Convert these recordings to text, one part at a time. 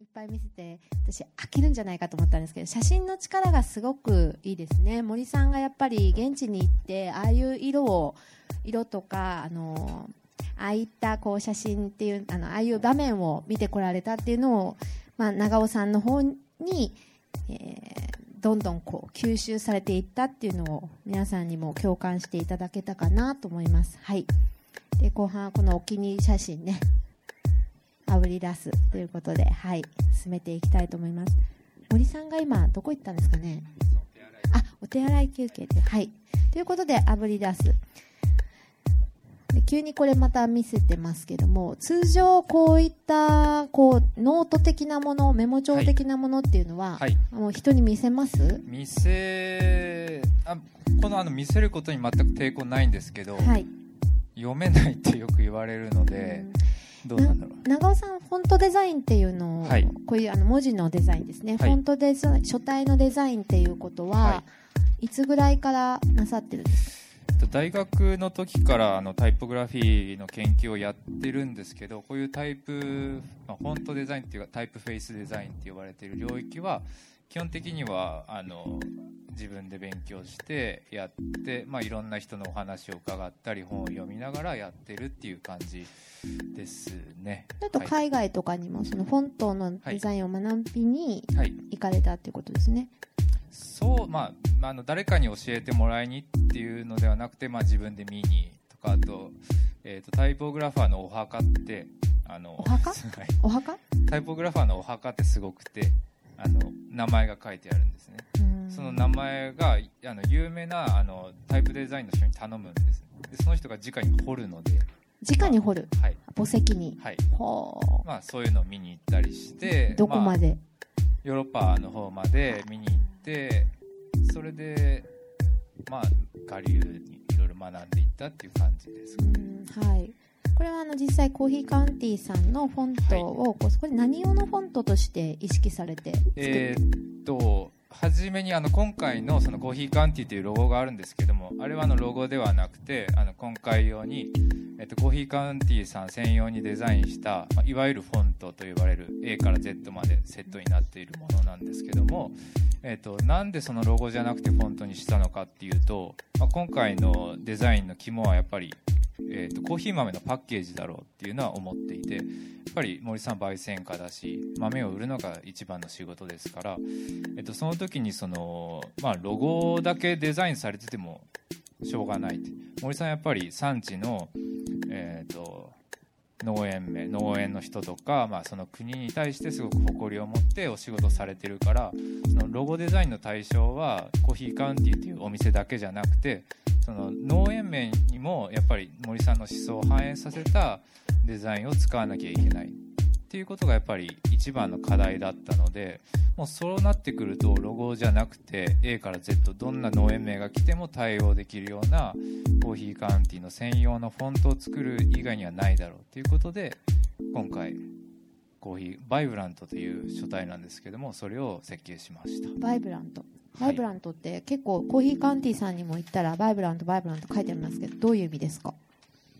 いっぱい見せて私飽きるんじゃないかと思ったんですけど写真の力がすごくいいですね森さんがやっぱり現地に行ってああいう色を色とかあのああいったこう写真っていうあのああいう場面を見てこられたっていうのを、まあ、長尾さんの方に、えーどんどんこう吸収されていったっていうのを皆さんにも共感していただけたかなと思います。はい。で後半はこのお気に入り写真ねあぶり出すということで、はい、進めていきたいと思います。森さんが今どこ行ったんですかね？あ、お手洗い休憩で、はい。ということで、あぶり出す。で急にこれまた見せてますけども通常こういったこうノート的なものメモ帳的なものっていうのは、はいもう人に見せます？見せあこのあの見せることに全く抵抗ないんですけど、はい読めないってよく言われるので、どうなんだろう。長尾さんフォントデザインっていうのを、はい。こういうあの文字のデザインですね、はい。フォントデザイン書体のデザインっていうことは、、はい。つぐらいからなさってるんですか？えっと大学の時からあのタイポグラフィーの研究をやってるんですけどこういうタイプ、まあ、フォントデザインっていうかタイプフェイスデザインって呼ばれている領域は基本的にはあの自分で勉強してやって、まあ、いろんな人のお話を伺ったり本を読みながらやってるっていう感じですね。あとはい。海外とかにもそのフォントのデザインを学びにはい。行かれたっていうことですね、そうまああの誰かに教えてもらいにっていうのではなくて、まあ、自分で見にとかあと,、えー、とタイポグラファーのお墓ってあのお墓？はい。お墓？タイポグラファーのお墓ってすごくてあの名前が書いてあるんですね。うん。その名前があの有名なあのタイプデザインの人に頼むんです。でその人が直に彫るので。直に掘る？はい、墓石に？はい。ほまあ、そういうのを見に行ったりしてうどこまで、ヨーロッパの方まで見に行ってそれでまあ我流にいろいろ学んでいったっていう感じですかね。うんはいこれはあの実際コーヒーカウンティーさんのフォントを、こうこれ何用のフォントとして意識されてえーっと初めにあの今回のそのコーヒーカウンティというロゴがあるんですけどもあれはあのロゴではなくてあの今回用に、えっと、コーヒーカウンティーさん専用にデザインした、まあ、いわゆるフォントと呼ばれる A から Z までセットになっているものなんですけども、えっと、なんでそのロゴじゃなくてフォントにしたのかっていうと、まあ、今回のデザインの肝はやっぱりえー、とコーヒー豆のパッケージだろうっていうのは思っていてやっぱり森さん焙煎家だし豆を売るのが一番の仕事ですから、えー、とその時にその、まあ、ロゴだけデザインされててもしょうがないって。森さんやっぱり産地の、えー、と農園名農園の人とか、まあ、その国に対してすごく誇りを持ってお仕事されてるからそのロゴデザインの対象はコーヒーカウンティーというお店だけじゃなくてその農園名にもやっぱり森さんの思想を反映させたデザインを使わなきゃいけない。っていうことがやっぱり一番の課題だったのでもうそうなってくるとロゴじゃなくて A から Z どんな農園名が来ても対応できるようなコーヒーカウンティーの専用のフォントを作る以外にはないだろうということで今回コーヒーバイブラントという書体なんですけどもそれを設計しました。バイブラント。はい。バイブラントって結構コーヒーカウンティーさんにも言ったらバイブラントバイブラント書いてありますけどどういう意味ですか？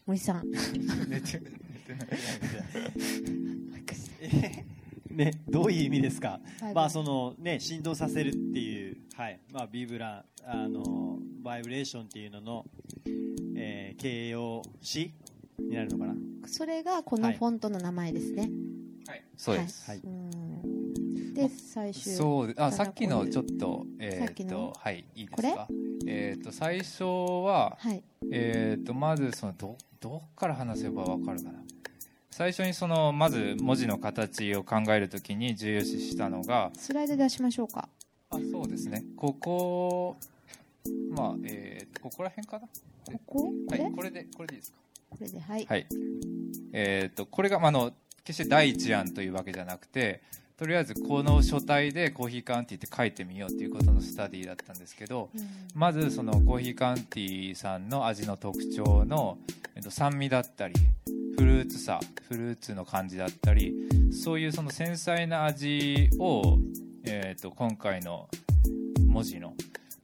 森さん。寝て寝てない ね、どういう意味ですか？まあそのね、振動させるっていう、はい。まあ、ビブランあのバイブレーションっていうのの、えー形容詞になるのかな、それがこのはい。フォントの名前ですね、はい。そうです、はい。うん。で最終そうであさっきのちょっととえーっとはいいいですこれ？かえーっと最初ははい。えーっとまずそのどどっから話せばわかるかな？最初にそのまず文字の形を考えるときに重要視したのがスライド出しましょうか。あそうですね。ここまあえー、ここら辺かな？ここ？これ、はいこれ？でこれでいいですか？これではい、はい。えーっとこれがまああの決して第一案というわけじゃなくてとりあえずこの書体でコーヒーカウンティって書いてみようっていうことのスタディだったんですけどうん。まずそのコーヒーカウンティさんの味の特徴の、えっと、酸味だったりフルーツさフルーツの感じだったりそういうその繊細な味を、えっと今回の文字の、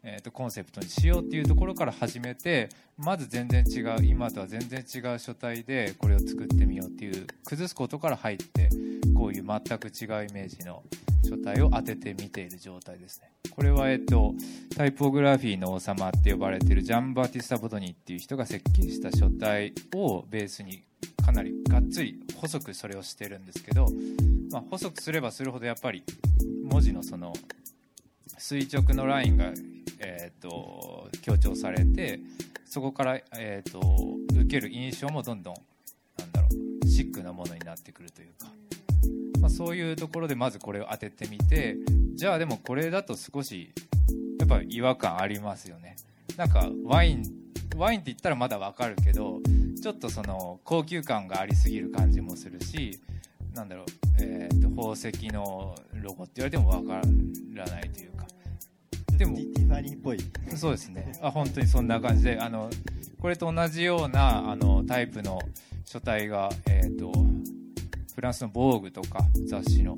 えっとコンセプトにしようっていうところから始めてまず全然違う今とは全然違う書体でこれを作ってみようっていう崩すことから入ってこういう全く違うイメージの書体を当ててみている状態ですね。これは、えっと、タイポグラフィーの王様って呼ばれてるジャンバーティスタ・ボトニーっていう人が設計した書体をベースにかなりがっつり細くそれをしてるんですけど、まあ、細くすればするほどやっぱり文字のその垂直のラインが、えーと、強調されてそこから、えーと、受ける印象もどんどんなんだろうシックなものになってくるというか、まあ、そういうところでまずこれを当ててみてじゃあでもこれだと少しやっぱ違和感ありますよね。なんかワインワインって言ったらまだわかるけどちょっとその高級感がありすぎる感じもするしなんだろう、えーと、宝石のロゴって言われてもわからないというか。でもティファニーっぽい。そうですね。あ本当にそんな感じであのこれと同じようなあのタイプの書体が、えーと、フランスの「防具とか雑誌の。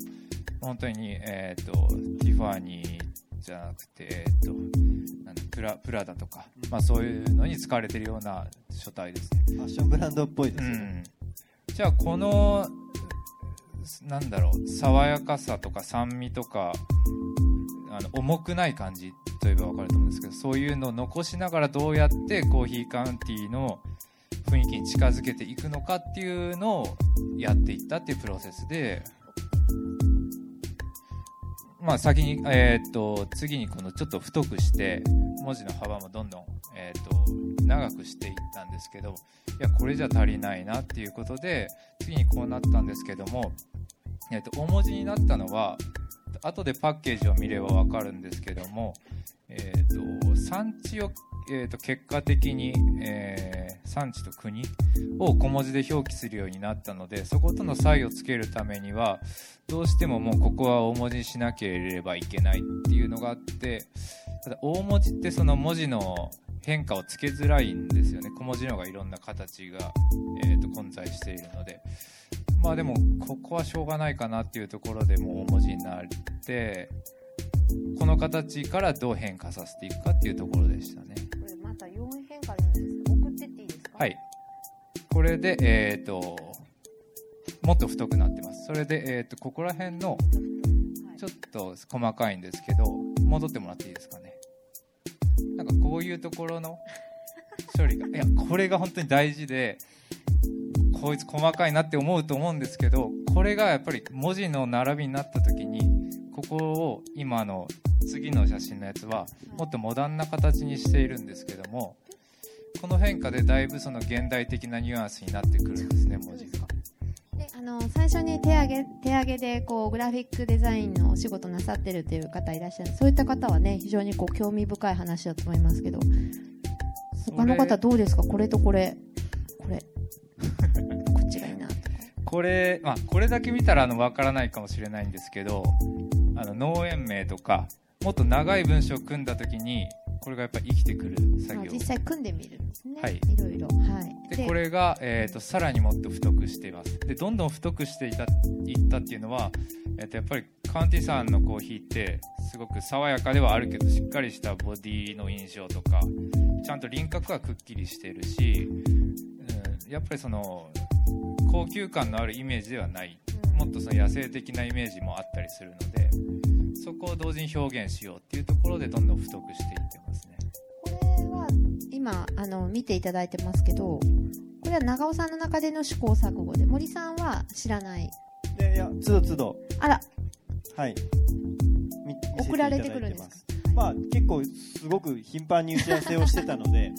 本当に、えーと、ティファニーじゃなくて、えー、とプラプラダとか、まあ、そういうのに使われてるような書体ですね。ファッションブランドっぽいですね、うん、じゃあこのなんだろう爽やかさとか酸味とかあの重くない感じといえば分かると思うんですけどそういうのを残しながらどうやってコーヒーカウンティーの雰囲気に近づけていくのかっていうのをやっていったっていうプロセスでまあ先に、えー、っと次にこのちょっと太くして文字の幅もどんどん、えー、っと長くしていったんですけどいやこれじゃ足りないなっていうことで次にこうなったんですけども、えー、っと大文字になったのは後でパッケージを見れば分かるんですけども、えーと、産地を、えーと、結果的に、えー、産地と国を小文字で表記するようになったのでそことの差異をつけるためにはどうしてももうここは大文字にしなければいけないっていうのがあってただ大文字ってその文字の変化をつけづらいんですよね小文字の方がいろんな形が、えーと混在しているので。まあでもここはしょうがないかなっていうところでもう大文字になってこの形からどう変化させていくかっていうところでしたねはい。これでえっ、ー、ともっと太くなってます。それで、えーと、ここら辺のちょっと細かいんですけど戻ってもらっていいですかね。なんかこういうところの 処理がいやこれが本当に大事でこいつ細かいなって思うと思うんですけどこれがやっぱり文字の並びになった時にここを今の次の写真のやつはもっとモダンな形にしているんですけどもこの変化でだいぶその現代的なニュアンスになってくるんですね文字が。であの最初に手上げ手上げでこうグラフィックデザインのお仕事なさってるという方いらっしゃる。そういった方はね非常にこう興味深い話だと思いますけど。他の方どうですか？これとこれ。これ。こっちがいいなとか。これ、まあ、これだけ見たらあの分からないかもしれないんですけどあの農園名とかもっと長い文章を組んだ時にこれがやっぱり生きてくる作業。実際組んでみるんですね、はい、いろいろ、はい、でこれが、えーと、さらにもっと太くしています。でどんどん太くしていたいったっていうのは、えーと、やっぱりカウンティさんのコーヒーってすごく爽やかではあるけどしっかりしたボディの印象とかちゃんと輪郭はくっきりしてるしやっぱりその高級感のあるイメージではない、もっとその野生的なイメージもあったりするのでそこを同時に表現しようっていうところでどんどん太くしていってますね。これは今あの見ていただいてますけどこれは長尾さんの中での試行錯誤で森さんは知らない。いやいやつどつどあら。はい。送られてくるんですか？まあ結構すごく頻繁に打ち合わせをしてたので、はい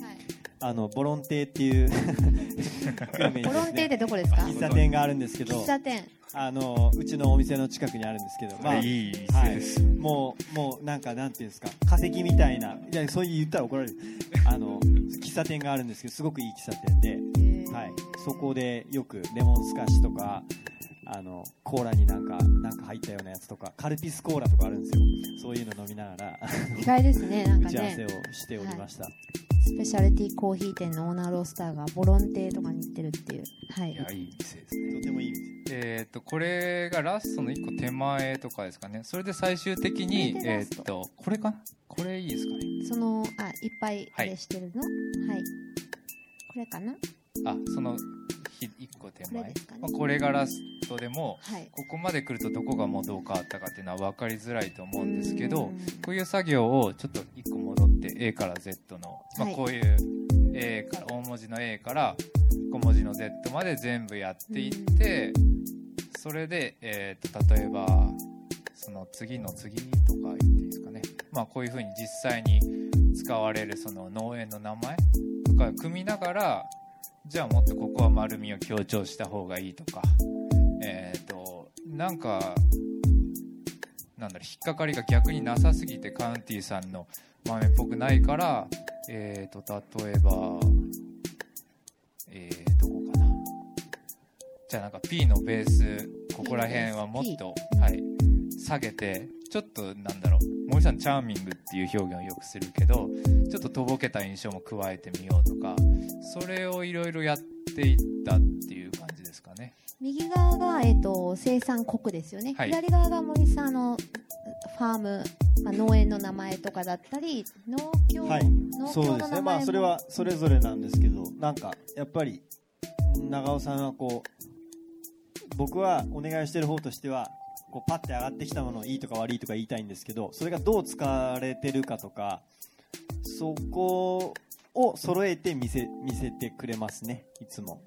あのボロンテっていう ボロンテってどこですか？喫茶店があるんですけど喫茶店。あのうちのお店の近くにあるんですけど、まあ、いいはい、もうもうなんかなんていうんですか化石みたいないやそう言ったら怒られる。あの喫茶店があるんですけどすごくいい喫茶店で、はい、そこでよくレモンスカッシュとかあのコーラになんかなんか入ったようなやつとかカルピスコーラとかあるんですよ。そういうの飲みながら意外ですねなんかね。打ち合わせをしておりました、はいスペシャルティーコーヒー店のオーナーロースターがボロンテとかに行ってるっていう。はい。いや、いい店ですね。とてもいい店。えっ、と、これがラストの1個手前とかですかね。それで最終的に、えっ、と、これかな？これいいですかね？その、あ、いっぱいあれしてるの、はい、はい。これかな？あ、その、1個手これ前ね。まあ、これがラストでもはい。ここまで来るとどこがもうどう変わったかっていうのは分かりづらいと思うんですけどうん。こういう作業をちょっと1個戻って A から Z の、まあ、はいこういう A から大文字の A から小文字の Z まで全部やっていってそれで、えー、と例えばその次の次とか言っていいですかね、まあ、こういうふうに実際に使われるその農園の名前とか組みながらじゃあもっとここは丸みを強調した方がいいとか。えっ、となんかなんだろう引っかかりが逆になさすぎてカウンティーさんの豆っぽくないからえっ、と例えばえー、どこかな。じゃあなんか P のベースここら辺はもっと、はい、下げてちょっとなんだろう。森さんチャーミングっていう表現をよくするけどちょっととぼけた印象も加えてみようとかそれをいろいろやっていったっていう感じですかね。右側が、えっと生産国ですよね、はい。左側が森さんのファーム、まあ、農園の名前とかだったり農協、はい。農協そうですね。の名前もまあそれはそれぞれなんですけどなんかやっぱり長尾さんはこう僕はお願いしてる方としてはこうパッて上がってきたものをいいとか悪いとか言いたいんですけどそれがどう使われてるかとかそこを揃えて見せ見せてくれますねいつも、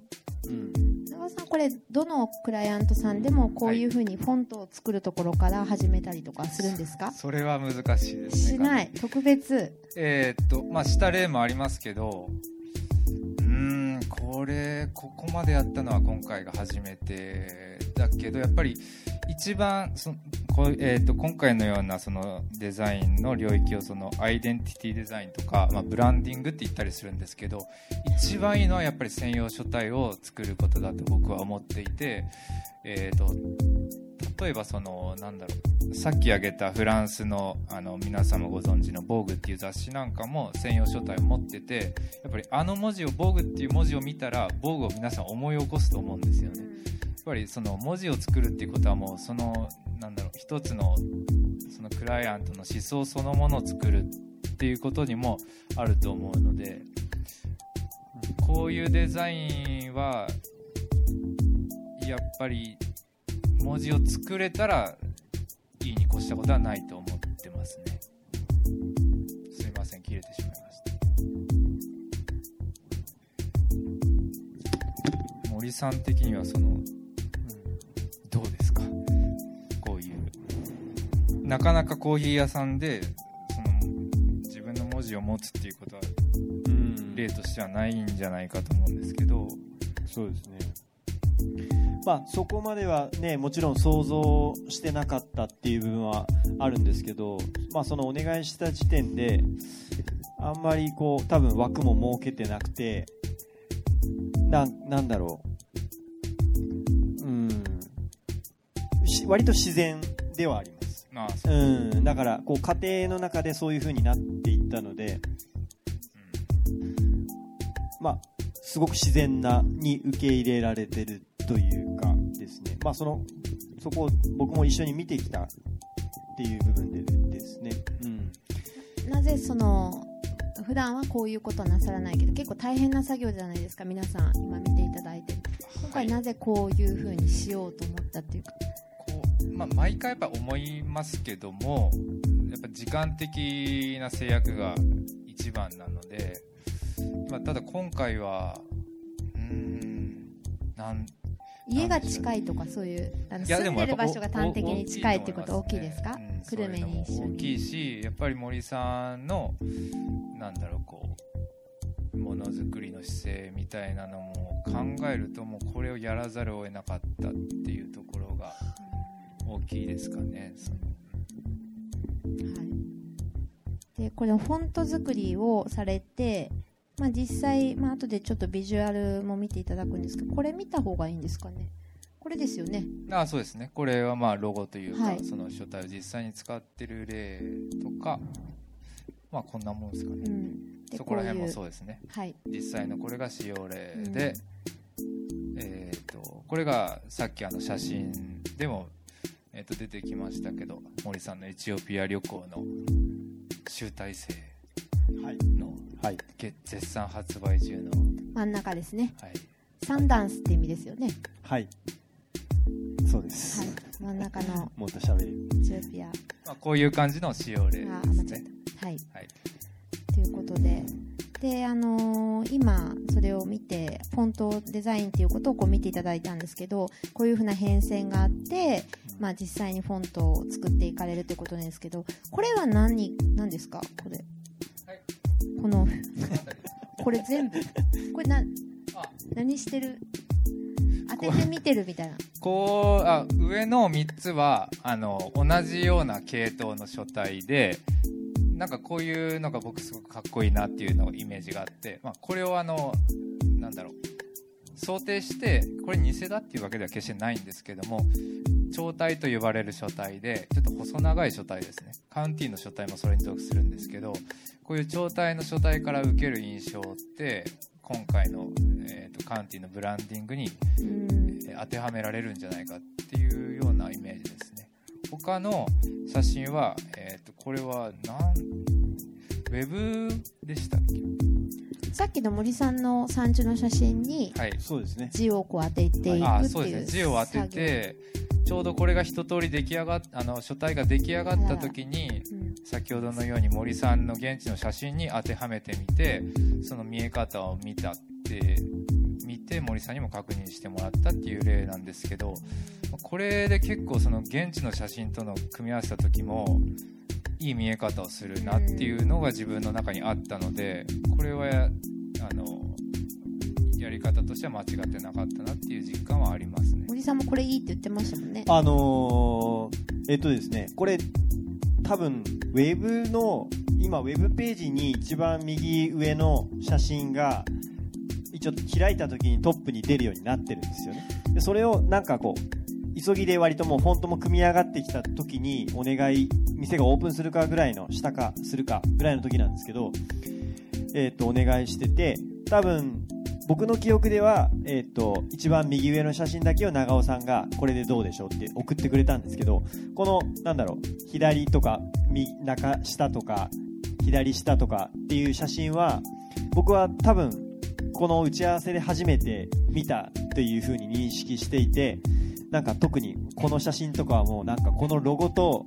うん、長尾さんこれどのクライアントさんでもこういうふうにフォントを作るところから始めたりとかするんですか？それは難しいです。ねしない？特別？えーっとまあした例もありますけどうーんこれここまでやったのは今回が初めてだけどやっぱり一番そこ、えーと今回のようなそのデザインの領域をそのアイデンティティデザインとか、まあ、ブランディングって言ったりするんですけど一番いいのはやっぱり専用書体を作ることだと僕は思っていて、えーと例えばそのなんだろうさっき挙げたフランスのあの皆様ご存知の「ボーグっていう雑誌なんかも専用書体を持っててやっぱりあの文字を「ボーグっていう文字を見たら「ボーグを皆さん思い起こすと思うんですよね。ぱりその文字を作るっていうことはもうそのなんだろう一つのそのクライアントの思想そのものを作るっていうことにもあると思うのでこういうデザインはやっぱり文字を作れたらいいに越したことはないと思ってますね。すいません切れてしまいました。森さん的にはそのどうですか？こういう。なかなかコーヒー屋さんでその自分の文字を持つっていうことはうん。例としてはないんじゃないかと思うんですけど。そうですね。まあそこまではねもちろん想像してなかったっていう部分はあるんですけどまあそのお願いした時点であんまりこう多分枠も設けてなくてなんなんだろう割と自然ではあります。まあそう。うん。だからこう家庭の中でそういう風になっていったのでまあ、すごく自然なに受け入れられてるというかですね、まあ、そのそこを僕も一緒に見てきたっていう部分でですね、うん、なぜその普段はこういうことはなさらないけど結構大変な作業じゃないですか皆さん今見ていただいて。今回なぜこういうふうにしようと思ったっていうか。こう、まあ、毎回やっぱ思いますけどもやっぱ時間的な制約が一番なので、まあ、ただ今回はうーんなん家が近いとかそういうあの住んでる場所が端的に近いっていうことは大きいですかうん久留米に一緒そういうのも大きいにしやっぱり森さんのなんだろうこうものづくりの姿勢みたいなのも考えるともうこれをやらざるを得なかったっていう大きいですかね。はい、でこれフォント作りをされて、まあ、実際、まあ後でちょっとビジュアルも見ていただくんですけどこれ見た方がいいんですかね。これですよね。あそうですね。これはまあロゴというか、はい。その書体を実際に使ってる例とかまあこんなもんですかね、うん。でそこら辺もそうですね。はい。実際のこれが使用例で、えー、とこれがさっきあの写真でも、えー、と出てきましたけど森さんのエチオピア旅行の集大成はい、のはい、げ絶賛発売中の、真ん中ですね。はい、サンダンスって意味ですよね。はい。そうです、はい。真ん中のもっと喋る。エチオピア。まあ、こういう感じの使用例であすねた。はい。はい。ということでであのー今それを見てフォントデザインっていうことをこう見ていただいたんですけどこういうふうな変遷があって、まあ、実際にフォントを作っていかれるということなんですけどこれは何何ですか？これ、はい。このこれ全部？これなあ何してる？当てて見てるみたいな。こうあ上の3つはあの同じような系統の書体でなんかこういうのが僕すごくかっこいいなっていうのイメージがあって、まあ、これをあのなんだろう想定してこれ偽だっていうわけでは決してないんですけども長体と呼ばれる書体でちょっと細長い書体ですね。カウンティの書体もそれに属するんですけどこういう長体の書体から受ける印象って今回の、えーとカウンティのブランディングにうん。えー当てはめられるんじゃないかっていうようなイメージですね。他の写真は、えこれはなんウェブでしたっさっきの森さんの産地の写真にけはい。そうですね。字をこう当てていくっていうあそうですね。字を当ててちょうどこれが一通り出来上がっあの書体が出来上がった時にうん。先ほどのように森さんの現地の写真に当てはめてみてその見え方を見たって見て森さんにも確認してもらったっていう例なんですけどこれで結構その現地の写真との組み合わせた時もいい見え方をするなっていうのが自分の中にあったのでこれはあのやり方としては間違ってなかったなっていう実感はありますね。森さんもこれいいって言ってましたもんねあのーえっとですねこれ多分ウェブの今ウェブページに一番右上の写真が一応開いた時にトップに出るようになってるんですよねでそれをなんかこう急ぎで割ともうフォントも組み上がってきた時にお願い店がオープンするかぐらいの下かするかぐらいの時なんですけどえっとお願いしてて多分僕の記憶では、えっと一番右上の写真だけを長尾さんがこれでどうでしょうって送ってくれたんですけどこのなんだろう左とか中下とか左下とかっていう写真は僕は多分この打ち合わせで初めて見たというふうに認識していてなんか特にこの写真とかはもうなんかこのロゴと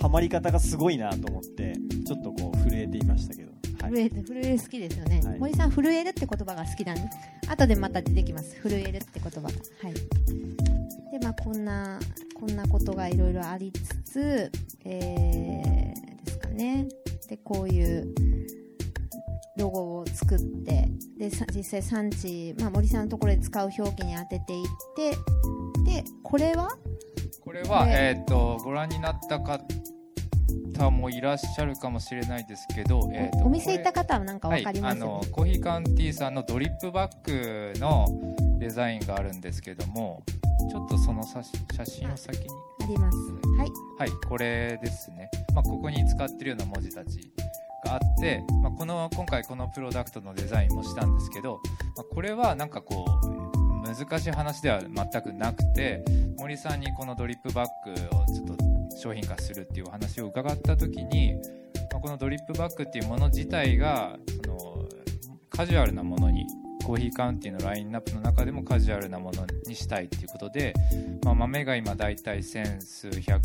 ハマり方がすごいなと思ってちょっとこう震えていましたけど、はい。震える震える好きですよね、はい。森さん震えるって言葉が好きなんで後でまた出てきます。震えるって言葉が。はい。でまあこんなこんなことがいろいろありつつえー、ですかね。でこういうロゴを作ってでさ実際産地、まあ、森さんのところで使う表記に当てていってでこれは？これは、ねえー、とご覧になった方もいらっしゃるかもしれないですけど、えーとお店行ったこ方はなんかれわかります？はい、あのコーヒーカウンティーさんのドリップバッグのデザインがあるんですけどもちょっとその写写真を先に。あります。はい。はいこれですね、まあ、ここに使ってるような文字たちあって、まあ、この今回このプロダクトのデザインもしたんですけど、まあ、これはなんかこう難しい話では全くなくて森さんにこのドリップバッグをちょっと商品化するっていうお話を伺った時に、まあこのドリップバッグっていうもの自体がそのカジュアルなものにコーヒーカウンティのラインナップの中でもカジュアルなものにしたいっていうことで、まあ、豆が今だいたい千数百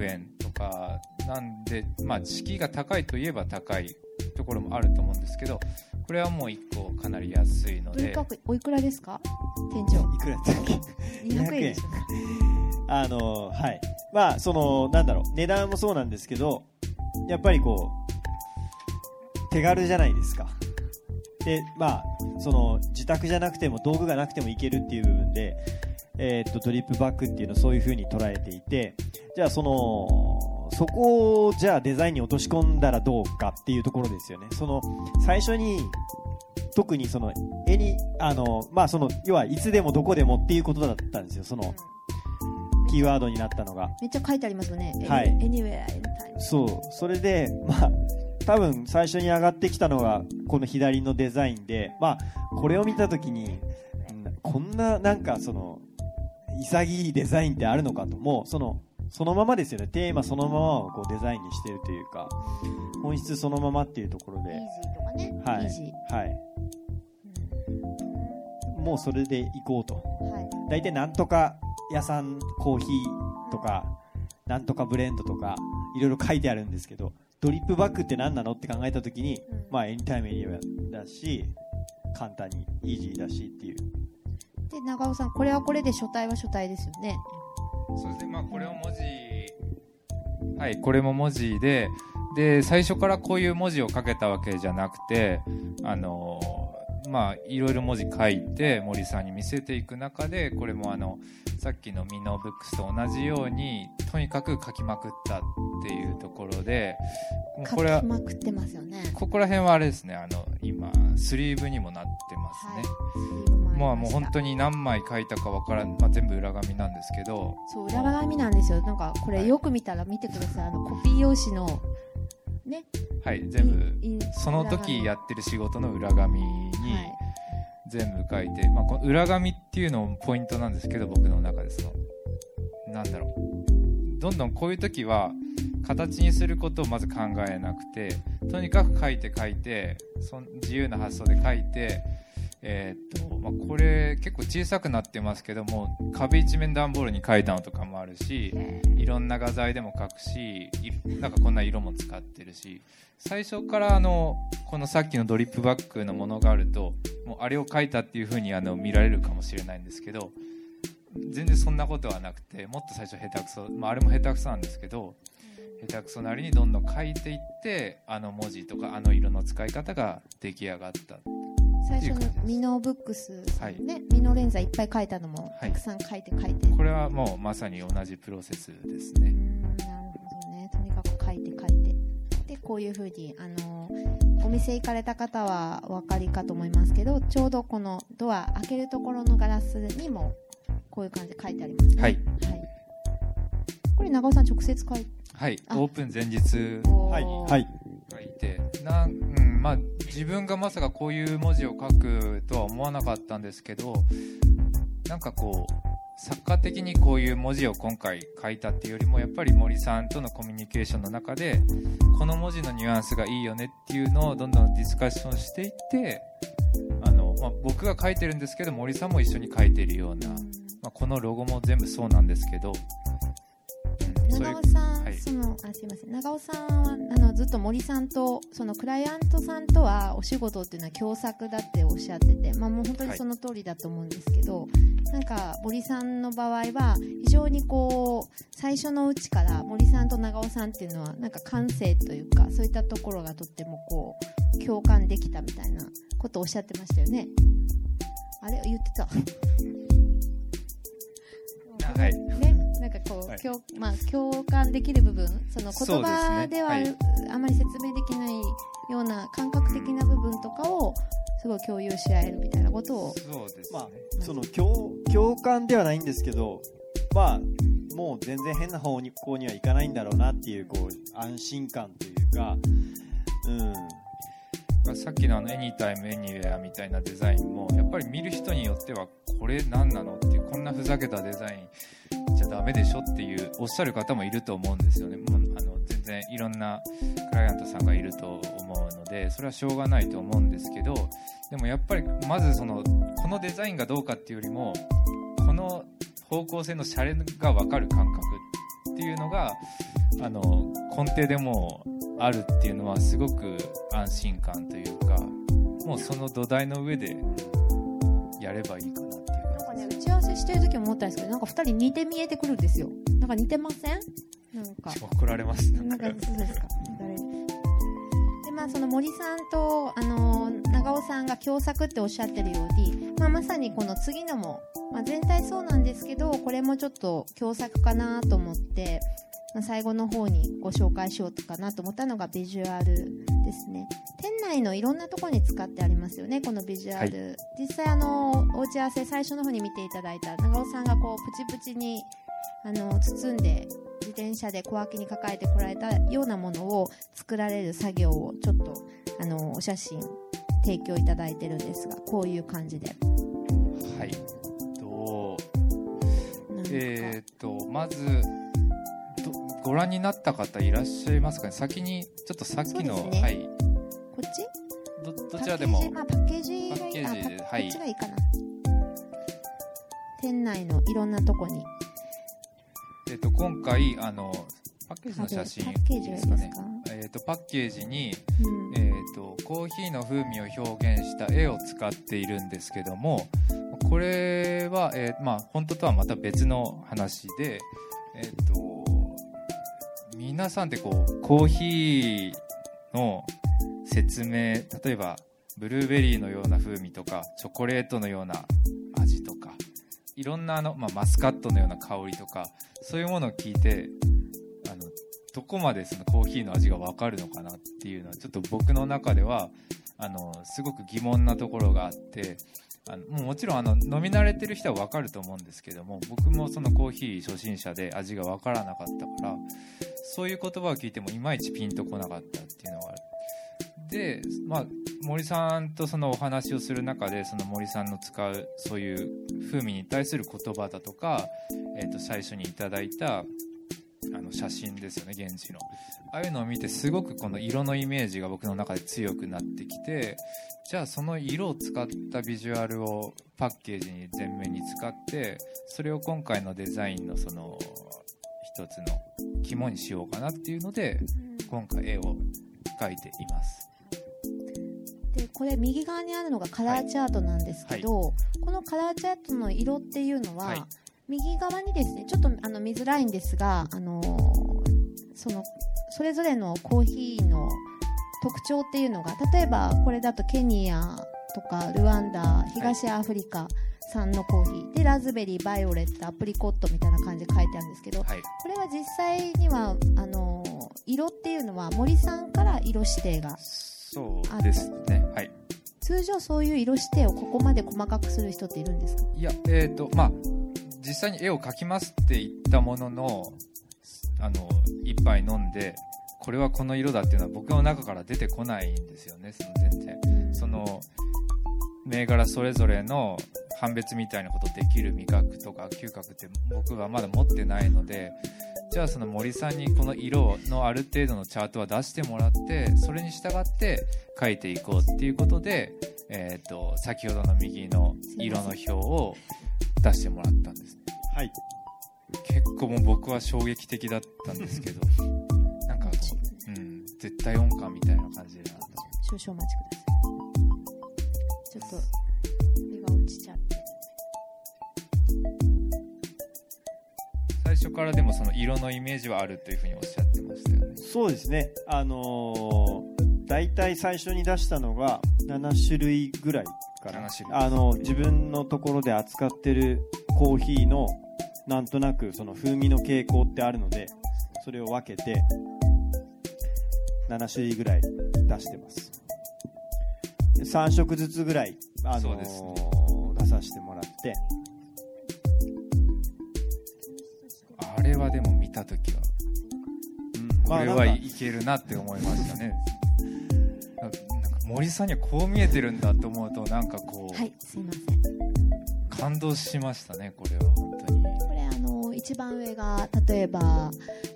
円とかなんで、まあ、敷居が高いといえば高いところもあると思うんですけどこれはもう1個かなり安いので。おいくらですか？店長。いくらだっけ？200円でしょあのはい。まあそのなんだろう。値段もそうなんですけどやっぱりこう手軽じゃないですかでまあその自宅じゃなくても道具がなくてもいけるっていう部分で、えーっとドリップバッグっていうのをそういう風に捉えていてじゃあそのそこをじゃあデザインに落とし込んだらどうかっていうところですよね。その最初に特にその絵にあのまあその要はいつでもどこでもっていうことだったんですよ。そのキーワードになったのが。めっちゃ書いてありますよね。はい。Anywhere. そう。それでまあ多分最初に上がってきたのがこの左のデザインでまあこれを見た時にんこんななんかその潔いデザインってあるのかと。もうそのそのままですよね。テーマそのままをこうデザインにしてるというか本質そのままっていうところで。Easy とかね。はい。はい。もうそれでいこうと。はい。大体なんとか屋さんコーヒーとかなんとかブレンドとかいろいろ書いてあるんですけどドリップバッグって何なのって考えた時に、うん。まあエニタイムエニアだし簡単にイージーだしっていう。で長尾さんこれはこれで書体は書体ですよね。そうですね。まあこれを文字。はいこれも文字でで最初からこういう文字を書けたわけじゃなくてあのまあいろいろ文字書いて森さんに見せていく中でこれもあのさっきのミノブックスと同じようにとにかく書きまくったっていうところでこれはきまくってますよね。ここら辺はあれですねあの今スリーブにもなってますね、はい。まあもう本当にに何枚書いたかわからん、まあ、全部裏紙なんですけど。そう裏紙なんですよ。なんかこれよく見たら見てください。あのコピー用紙のね。はい全部その時やってる仕事の裏紙にはい。全部書いて、まあ、この裏紙っていうのもポイントなんですけど僕の中でそのなんだろう。どんどんこういう時は形にすることをまず考えなくてとにかく書いて書いてそん自由な発想で書いてえーっとまあ、これ結構小さくなってますけども壁一面段ボールに書いたのとかもあるしいろんな画材でも描くしいなんかこんな色も使ってるし最初からあのこのさっきのドリップバッグのものがあるともうあれを描いたっていう風にあの見られるかもしれないんですけど全然そんなことはなくてもっと最初下手くそ、まあ、あれも下手くそなんですけど下手くそなりにどんどん書いていってあの文字とかあの色の使い方が出来上がった最初のミノブックスさんはい。ね、ミノレンザいっぱい書いたのもはいたくさん書いて書いて、これはもうまさに同じプロセスですね。なるほどね。とにかく書いて書いてでこういうふうにあのお店行かれた方はお分かりかと思いますけどちょうどこのドア開けるところのガラスにもこういう感じで書いてありますね。はい、はい、これ長尾さん直接書いて。はい。あオープン前日はいはい書いてなん、うんまあ、自分がまさかこういう文字を書くとは思わなかったんですけどなんかこう作家的にこういう文字を今回書いたっていうよりもやっぱり森さんとのコミュニケーションの中でこの文字のニュアンスがいいよねっていうのをどんどんディスカッションしていってあの、まあ、僕が書いてるんですけど森さんも一緒に書いてるような、まあ、このロゴも全部そうなんですけど、長尾さん、はい。そのあすいません。長尾さんはあのずっと森さんとそのクライアントさんとはお仕事っていうのは共作だっておっしゃってて、まあ、もう本当にその通りだと思うんですけど、なんか森さんの場合は非常にこう最初のうちから森さんと長尾さんっていうのはなんか感性というかそういったところがとってもこう共感できたみたいなことをおっしゃってましたよね。あれ？言ってたはい。共まあ、共感できる部分その言そうですね。葉でははい。あまり説明できないような感覚的な部分とかをすごい共有し合えるみたいなことを。そうですね、まあその共共感ではないんですけどまあもう全然変な方に向にはいかないんだろうなっていうこう安心感というかうん。さっきのあのエニタイムエニウェアみたいなデザインもやっぱり見る人によってはこれ何なのっこんなふざけたデザインじゃダメでしょっていうおっしゃる方もいると思うんですよね。もうあの全然いろんなクライアントさんがいると思うのでそれはしょうがないと思うんですけどでもやっぱりまずそのこのデザインがどうかっていうよりもこの方向性のシャレが分かる感覚っていうのがあの根底でもあるっていうのはすごく安心感というかもうその土台の上でやればいいかな。してる時も思ったんですけどなんか2人似て見えてくるんですよ。なんか似てません？なんか。怒られますなんか。そうですか。誰でまあその森さんとあの長尾さんが共作っておっしゃってるように、まあ、まさにこの次のも、まあ、全体そうなんですけどこれもちょっと共作かなと思って、まあ、最後の方にご紹介しようかなと思ったのがビジュアルですね。店内のいろんなところに使ってありますよねこのビジュアル、実際あのお打ち合わせ最初の方に見ていただいた長尾さんがこうプチプチにあの包んで自転車で小脇に抱えてこられたようなものを作られる作業をちょっとあのお写真提供いただいてるんですがこういう感じで。はい。えー、とまずどご覧になった方いらっしゃいますかね？先にちょっとさっきの、ね。はい。こっち？どどちらでも。パッケージ,、まあ、パッケージーはい。こっちがいいかな。店内のいろんなとこに。えっと、今回あのパッケージの写真パッケージですかね。えっと、パッケージに、うん。えっと、コーヒーの風味を表現した絵を使っているんですけどもこれは、えーまあ、本当とはまた別の話で、えっと、皆さんってこうコーヒーの説明例えばブルーベリーのような風味とかチョコレートのような味とかいろんなあの、まあ、マスカットのような香りとかそういうものを聞いてあのどこまでそのコーヒーの味が分かるのかなっていうのはちょっと僕の中ではあのすごく疑問なところがあってあのもうもちろんあの飲み慣れてる人は分かると思うんですけども僕もそのコーヒー初心者で味が分からなかったからそういう言葉を聞いてもいまいちピンとこなかったっていうのがある。で、まあ、森さんとそのお話をする中でその森さんの使うそういう風味に対する言葉だとか、えー、と最初にいただいたあの写真ですよね現地の。ああいうのを見てすごくこの色のイメージが僕の中で強くなってきてじゃあその色を使ったビジュアルをパッケージに全面に使ってそれを今回のデザインのその一つの肝にしようかなっていうので今回絵を描いています。でこれ右側にあるのがカラーチャートなんですけど、このカラーチャートの色っていうのは、はい右側にですねちょっとあの見づらいんですが、あのーそのそれぞれのコーヒーの特徴っていうのが例えばこれだとケニアとかルワンダ東アフリカ産のコーヒーでラズベリーバイオレットアプリコットみたいな感じで書いてあるんですけどはい。これは実際にはあのー色っていうのは森さんから色指定がそうですね。はい。通常そういう色指定をここまで細かくする人っているんですか？いやえっ、とまあ実際に絵を描きますって言ったもののあの一杯飲んでこれはこの色だっていうのは僕の中から出てこないんですよねその全然。その銘柄それぞれの判別みたいなことできる味覚とか嗅覚って僕はまだ持ってないのでじゃあその森さんにこの色のある程度のチャートは出してもらってそれに従って書いていこうっていうことで、えー、と先ほどの右の色の表を出してもらったんですはい。結構もう僕は衝撃的だったんですけど なんか、うん、絶対音感みたいな感じでな少々お待ちください。ちょっと絵が落ちちゃって。最初からでもその色のイメージはあるというふうにおっしゃってましたよね。そうですね。あのー大体最初に出したのが7種類ぐらいかな。7種類。あの自分のところで扱ってるコーヒーのなんとなくその風味の傾向ってあるのでそれを分けて7種類ぐらい出してます。で3色ずつぐらい、あのね。ー出させてもらって。あれはでも見た時はうんこれはいけるなって思いましたねななんか森さんにはこう見えてるんだと思うとなんかこう、はいすいません。感動しましたねこれは。本当にこれあの一番上が例えば、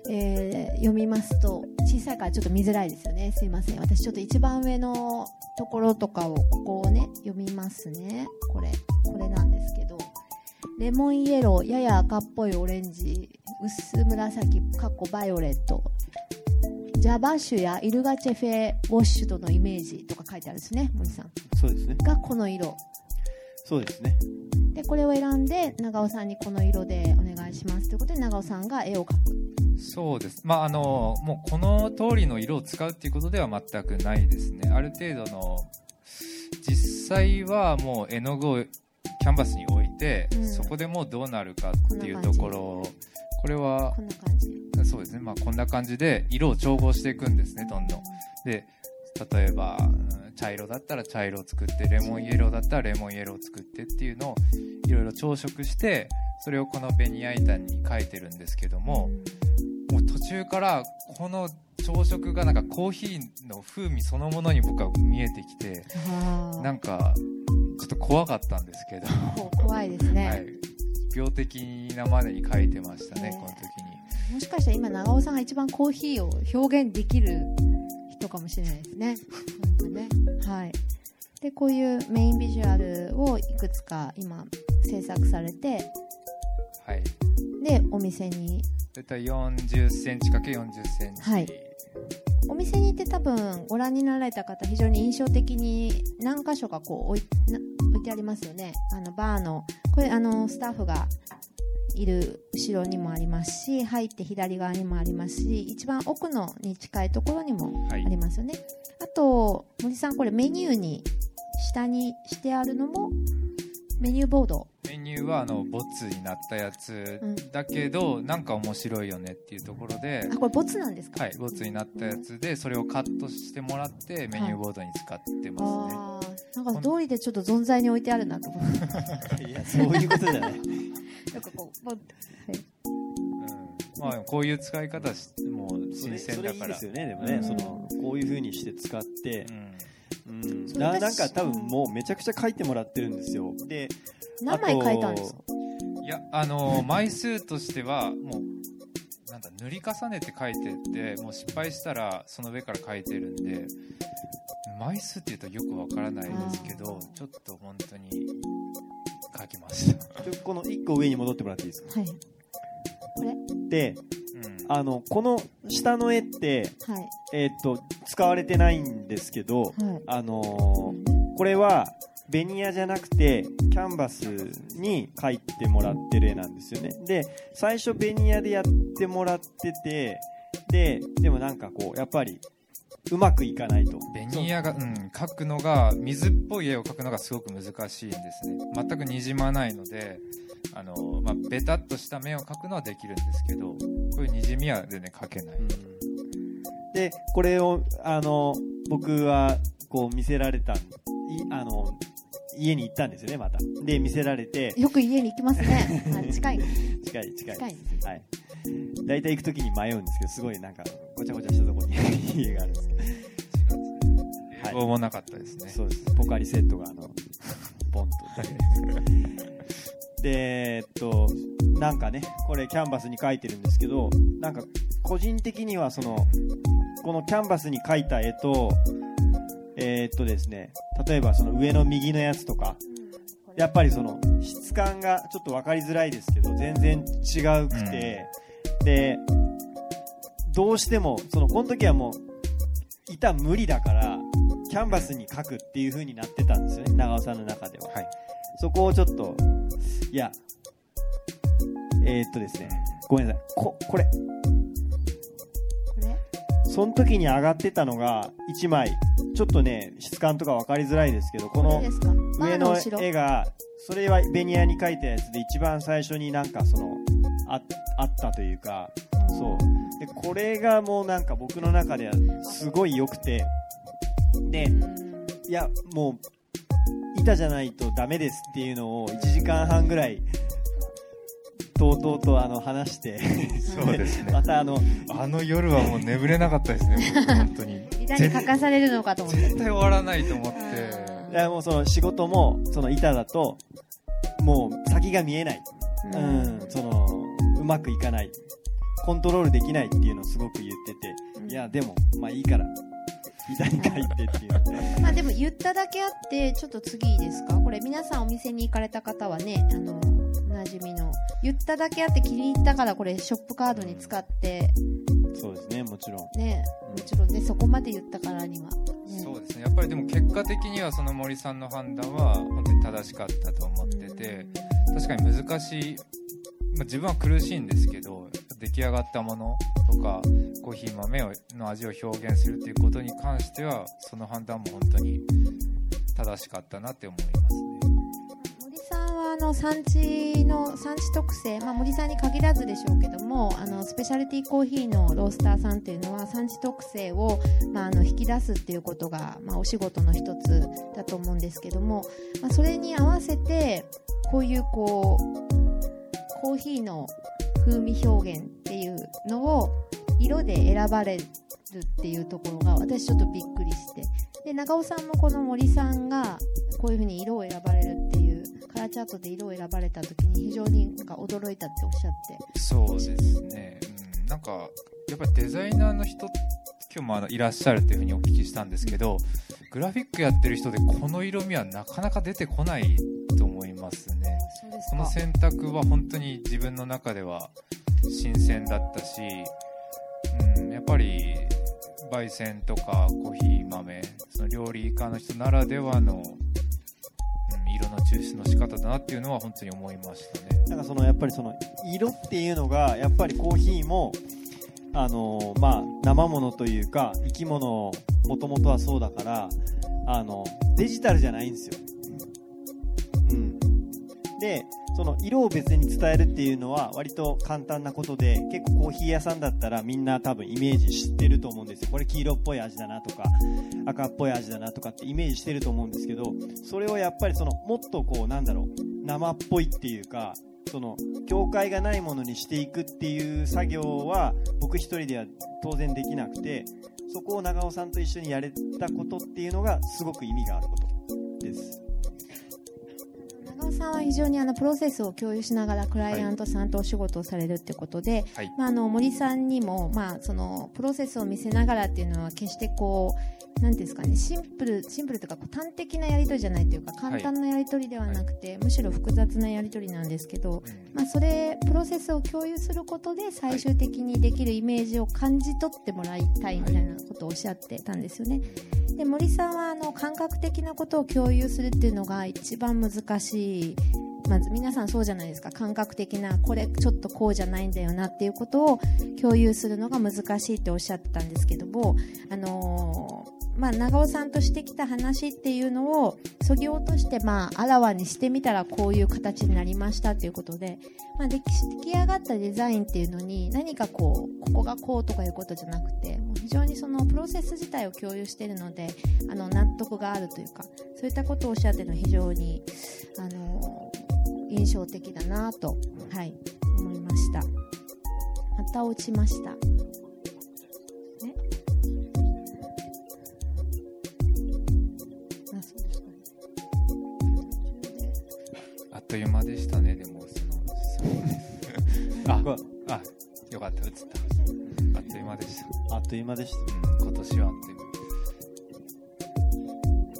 えー読みますと小さいからちょっと見づらいですよね。すいません。私ちょっと一番上のところとかをここをね読みますね。これこれなんですけど。レモンイエローやや赤っぽいオレンジ薄紫かっこバイオレットジャバ種やイルガチェフェウォッシュとのイメージとか書いてあるんですね森さん。そうですね。がこの色。そうですね。でこれを選んで長尾さんにこの色でお願いしますということで長尾さんが絵を描く。そうです。まああのもうこの通りの色を使うっていうことでは全くないですね。ある程度の実際はもう絵の具をキャンバスに置いて、うん。そこでもうどうなるかっていうところ。これはこんな感じそうですね。まあこんな感じで色を調合していくんですねどんどん。で例えばうん茶色だったら茶色を作ってレモンイエローだったらレモンイエローを作ってっていうのをいろいろ朝食してそれをこのベニヤ板に書いてるんですけども、もう途中からこの朝食がなんかコーヒーの風味そのものに僕は見えてきてなんかちょっと怖かったんですけど、怖いですね、はい、病的なまでに書いてましたねねこの時にもしかしたら今長尾さんが一番コーヒーを表現できる人かもしれないですね。なんかね。はい。でこういうメインビジュアルをいくつか今制作されてはい。でお店に。大体40センチ ×40 センチ、はい。お店に行って多分ご覧になられた方非常に印象的に何箇所かこう置いな置いてありますよね。あのバーの。これあのスタッフがいる後ろにもありますし入って左側にもありますし一番奥のに近いところにもあはい。りますよね、あと森さんこれメニューに下にしてあるのもメニューボード。メニューはあのボツになったやつ。うん。だけど、なんか面白いよねっていうところであこれボツなんですか？はいボツになったやつでそれをカットしてもらってメニューボードに使ってますね、ああなんか通りでちょっと存在に置いてあるなと思って。いやそういうことじゃないなんかこうボンうん。まあ、こういう使い方しもう新それそれいい鮮だからですよねでもね、うん。そのこういう風にして使って。う、ん。うん。それ私ななんか多分もうめちゃくちゃ書いてもらってるんですよ。で何枚書いたんですか？いやあの枚数としてはもうなんだ塗り重ねて書いてってもう失敗したらその上から書いてるんで枚数っていうとよくわからないですけどちょっと本当に書きました、でこの1個上に戻ってもらっていいですか？はい。これ？でうん、あのこの下の絵って、はい。えーっと使われてないんですけど、はい。あのーこれはベニヤじゃなくてキャンバスに描いてもらってる絵なんですよね。で最初ベニヤでやってもらっててででもなんかこうやっぱりうまくいかないと。ベニヤが、うん、描くのが水っぽい絵を描くのがすごく難しいんですね。全くにじまないのであの、まあ、ベタっとした目を描くのはできるんですけどこういうにじみは全然描けない、うん。でこれをあの僕はこう見せられたいあの家に行ったんですよねまた。で見せられて。よく家に行きますね。あ 近い。近い近い。近いですはい。大体行く時に迷うんですけどすごいなんかごちゃごちゃしたところに 家があるんですけど。英語もなかったですね、そうです。ポカリセットがあの ポンとでえっとなんかねこれキャンバスに描いてるんですけどなんか個人的にはそのこのキャンバスに描いた絵とえーっとですね例えばその上の右のやつとかやっぱりその質感がちょっと分かりづらいですけど全然違うくて、でどうしてもそのこの時はもう板無理だからキャンバスに描くっていう風になってたんですよね長尾さんの中では、はい。そこをちょっといやえーっとですねごめんなさい。ここれ。これ？その時に上がってたのが1枚ちょっとね質感とか分かりづらいですけどこの上の絵がそれはベニヤに描いたやつで一番最初になんかそのああったというかそう。でこれがもうなんか僕の中ではすごい良くて。でいやもう板じゃないとダメですっていうのを1時間半ぐらいとうとうとあの話して。そうですね。またあのあの夜はもう眠れなかったですね僕本当に板に書かされるのかと思って。絶対終わらないと思って。いやもうその仕事もその板だともう先が見えない、ううんん、そのうまくいかない。コントロールできないっていうのをすごく言ってて、うん。いやでもまあいいから。板に書いてっていう。まあでも言っただけあってちょっと次いいですか？これ皆さんお店に行かれた方はねあのおなじみの言っただけあって気に入ったからこれショップカードに使ってそうですねもちろん。ねもちろんねそこまで言ったからには、ね、そうですね。やっぱりでも結果的にはその森さんの判断は本当に正しかったと思ってて確かに難しい、まあ、自分は苦しいんですけど出来上がったものとかコーヒー豆をの味を表現するっていうことに関してはその判断も本当に正しかったなって思いますさんはあの産地の産地特性、まあ、森さんに限らずでしょうけどもあのスペシャリティコーヒーのロースターさんというのは産地特性を、まあ、あの引き出すっていうことが、まあ、お仕事の一つだと思うんですけども、まあ、それに合わせてこういうこうコーヒーの風味表現っていうのを色で選ばれるっていうところが私ちょっとびっくりして。で長尾さんもこの森さんがこういうふうに色を選ばれるーチャートで色を選ばれた時に非常になんか驚いたっておっしゃって。そうですね、うん、なんかやっぱりデザイナーの人今日もあのいらっしゃるっていうふうにお聞きしたんですけどグラフィックやってる人でこの色味はなかなか出てこないと思いますね。このか選択は本当に自分の中では新鮮だったし、うん、やっぱり焙煎とかコーヒー豆その料理家の人ならではの抽出の仕方だなっていうのは本当に思いましたね。なんかそのやっぱりその色っていうのがやっぱりコーヒーもあのまあ生ものというか生き物もともとはそうだからあのデジタルじゃないんですよ、でその色を別に伝えるっていうのは割と簡単なことで結構コーヒー屋さんだったらみんな多分イメージ知ってると思うんですよ。これ黄色っぽい味だなとか赤っぽい味だなとかってイメージしてると思うんですけどそれをやっぱりそのもっとこうなんだろう生っぽいっていうかその境界がないものにしていくっていう作業は僕一人では当然できなくてそこを長尾さんと一緒にやれたことっていうのがすごく意味があることです。長尾さんは非常にあのプロセスを共有しながらクライアントさんとお仕事をされるってことで、はい。まあ、あの森さんにも、まあ、そのプロセスを見せながらっていうのは決してこうなんていうんですかねシンプルシンプルというか端的なやり取りじゃないというか簡単なやり取りではなくて、むしろ複雑なやり取りなんですけど、うん。まあ、それプロセスを共有することで最終的にできるイメージを感じ取ってもらいたいみたいなことをおっしゃってたんですよね。で森さんはあの感覚的なことを共有するっていうのが一番難しい。まず皆さんそうじゃないですか。感覚的なこれちょっとこうじゃないんだよなっていうことを共有するのが難しいっておっしゃってたんですけども、あのーまあ、長尾さんとしてきた話っていうのをそぎ落として、まあ、あらわにしてみたらこういう形になりましたということで、まあ、出来上がったデザインっていうのに何かこうここがこうとかいうことじゃなくてもう非常にそのプロセス自体を共有しているのであの納得があるというかそういったことをおっしゃっての非常に、あの印象的だなと、はい、思いました。また落ちました。という間でしたね。でもそのあ。あよかった映った。あっという間でした。あっという間でした。うん、今年はあっという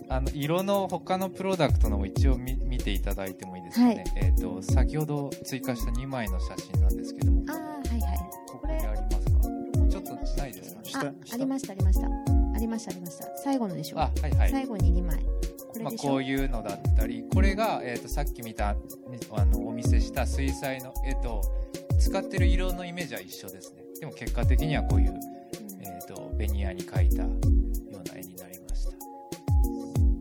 間あの色の他のプロダクトのも一応見見ていただいてもいいですかね、はい。えっ、と先ほど追加した2枚の写真なんですけど。もああはいはい。ここにありますか？ちょっとないですか？下あ下ありましたありました。ありましたありました。最後のでしょあはいはい。最後に2枚まあ、こういうのだったりこれが、えー、とさっき見たあのお見せした水彩の絵と使ってる色のイメージは一緒ですね。でも結果的にはこういう、えー、とベニヤに描いたような絵になりました、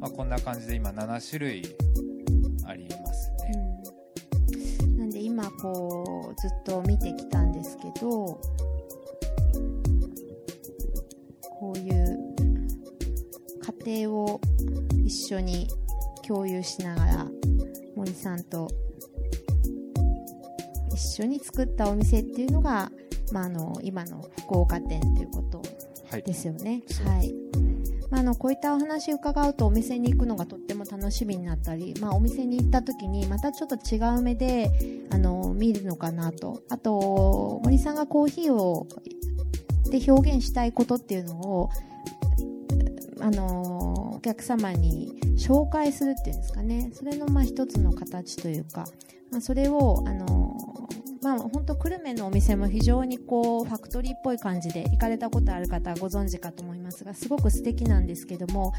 まあ、こんな感じで今7種類ありますね、うん、なんで今こうずっと見てきたんですけど程を一緒に共有しながら森さんと一緒に作ったお店っていうのが、まあ、あの今の福岡店ということはいですよね。そうはい。まあ、あのこういったお話を伺うとお店に行くのがとっても楽しみになったり、まあ、お店に行った時にまたちょっと違う目であの見るのかなとあと森さんがコーヒーをで表現したいことっていうのをあのお客様に紹介するっていうんですかね。それのまあ一つの形というか、まあ、それをあのまあ、本当久留米のお店も非常にこうファクトリーっぽい感じで行かれたことある方ご存知かと思いますがすごく素敵なんですけども、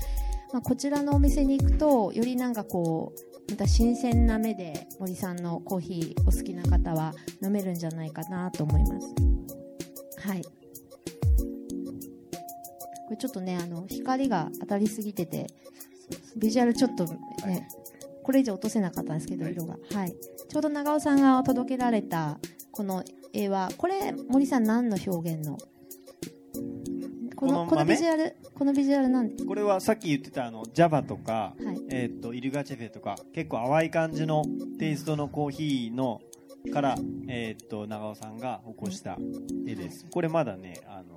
まあ、こちらのお店に行くとよりなんかこうまた新鮮な目で森さんのコーヒーお好きな方は飲めるんじゃないかなと思います。はい。これちょっとねあの光が当たりすぎててビジュアルちょっとね、はいこれ以上落とせなかったんですけどはい。色が。はい。ちょうど長尾さんが届けられたこの絵はこれ森さん何の表現の？このこのビジュアルこのビジュアルなん？これはさっき言ってたあの Java とか、はい。えー、とイルガチェフェとか結構淡い感じのテイストのコーヒーのから、えー、と長尾さんが起こした絵です。これまだねあの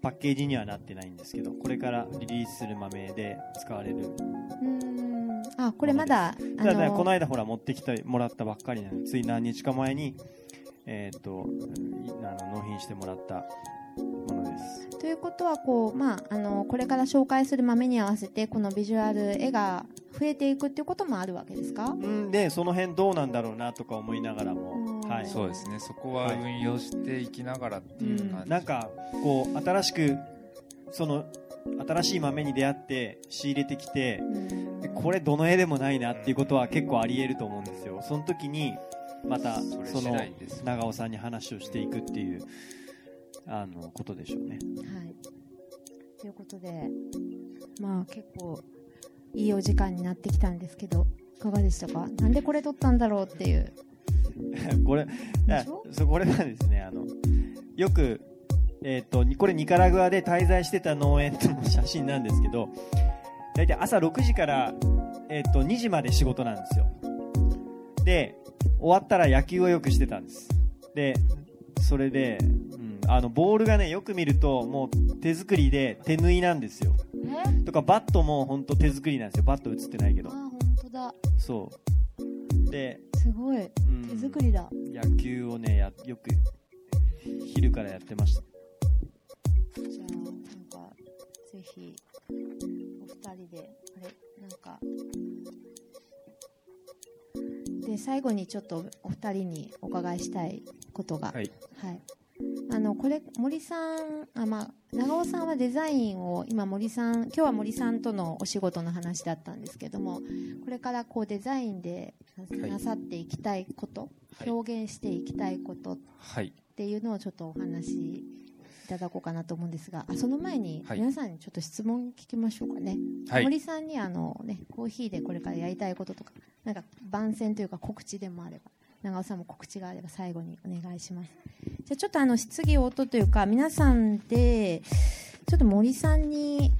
パッケージにはなってないんですけどこれからリリースする豆で使われるうーん。あこれまだあただねのこの間ほら持ってきてもらったばっかりなの。でつい何日か前にえっ、といあの納品してもらったものでです。ということはこう、まあ、あのこれから紹介する豆に合わせてこのビジュアル絵が増えていくっていうこともあるわけですか？うん。でその辺どうなんだろうなとか思いながらも、うんはい、そうですね。そこは運用していきながらっていう感じ、なんかこう新しくその新しい豆に出会って仕入れてきてこれどの絵でもないなっていうことは結構あり得ると思うんですよ。その時にまたその長尾さんに話をしていくっていうあのことでしょうね。はい。ということで、まあ結構いいお時間になってきたんですけど、いかがでしたか？なんでこれ撮ったんだろうっていう。これそうこれはですねあのよく、えー、とこれニカラグアで滞在してた農園の 写真なんですけど大体朝6時から、えー、と2時まで仕事なんですよ。で終わったら野球をよくしてたんです。でそれで、うん、あのボールがねよく見るともう手作りで手縫いなんですよ。え？とかバットも本当手作りなんですよ。バット映ってないけど。あ、本当だ。そう。ですごい。うん手作りだ。野球をねやよく昼からやってましたじゃあ、なんか、ぜひ、お二人で、あれ、なんか、で、最後にちょっとお二人にお伺いしたいことが、はいはい。あの、これ、森さん、あ、まあ、長尾さんはデザインを、今森さん、今日は森さんとのお仕事の話だったんですけども、これからこうデザインでななさっていきたいこと、はい。表現していきたいことっはいていうのをちょっとお話しいただこうかなと思うんですが、あその前にはい。皆さんにちょっと質問聞きましょうかね。はい。森さんにあの、ね、コーヒーでこれからやりたいこととか、なんか番宣というか告知でもあれば、長尾さんも告知があれば最後にお願いします。じゃあちょっとあの質疑応答というか、皆さんで、ちょっと森さんに、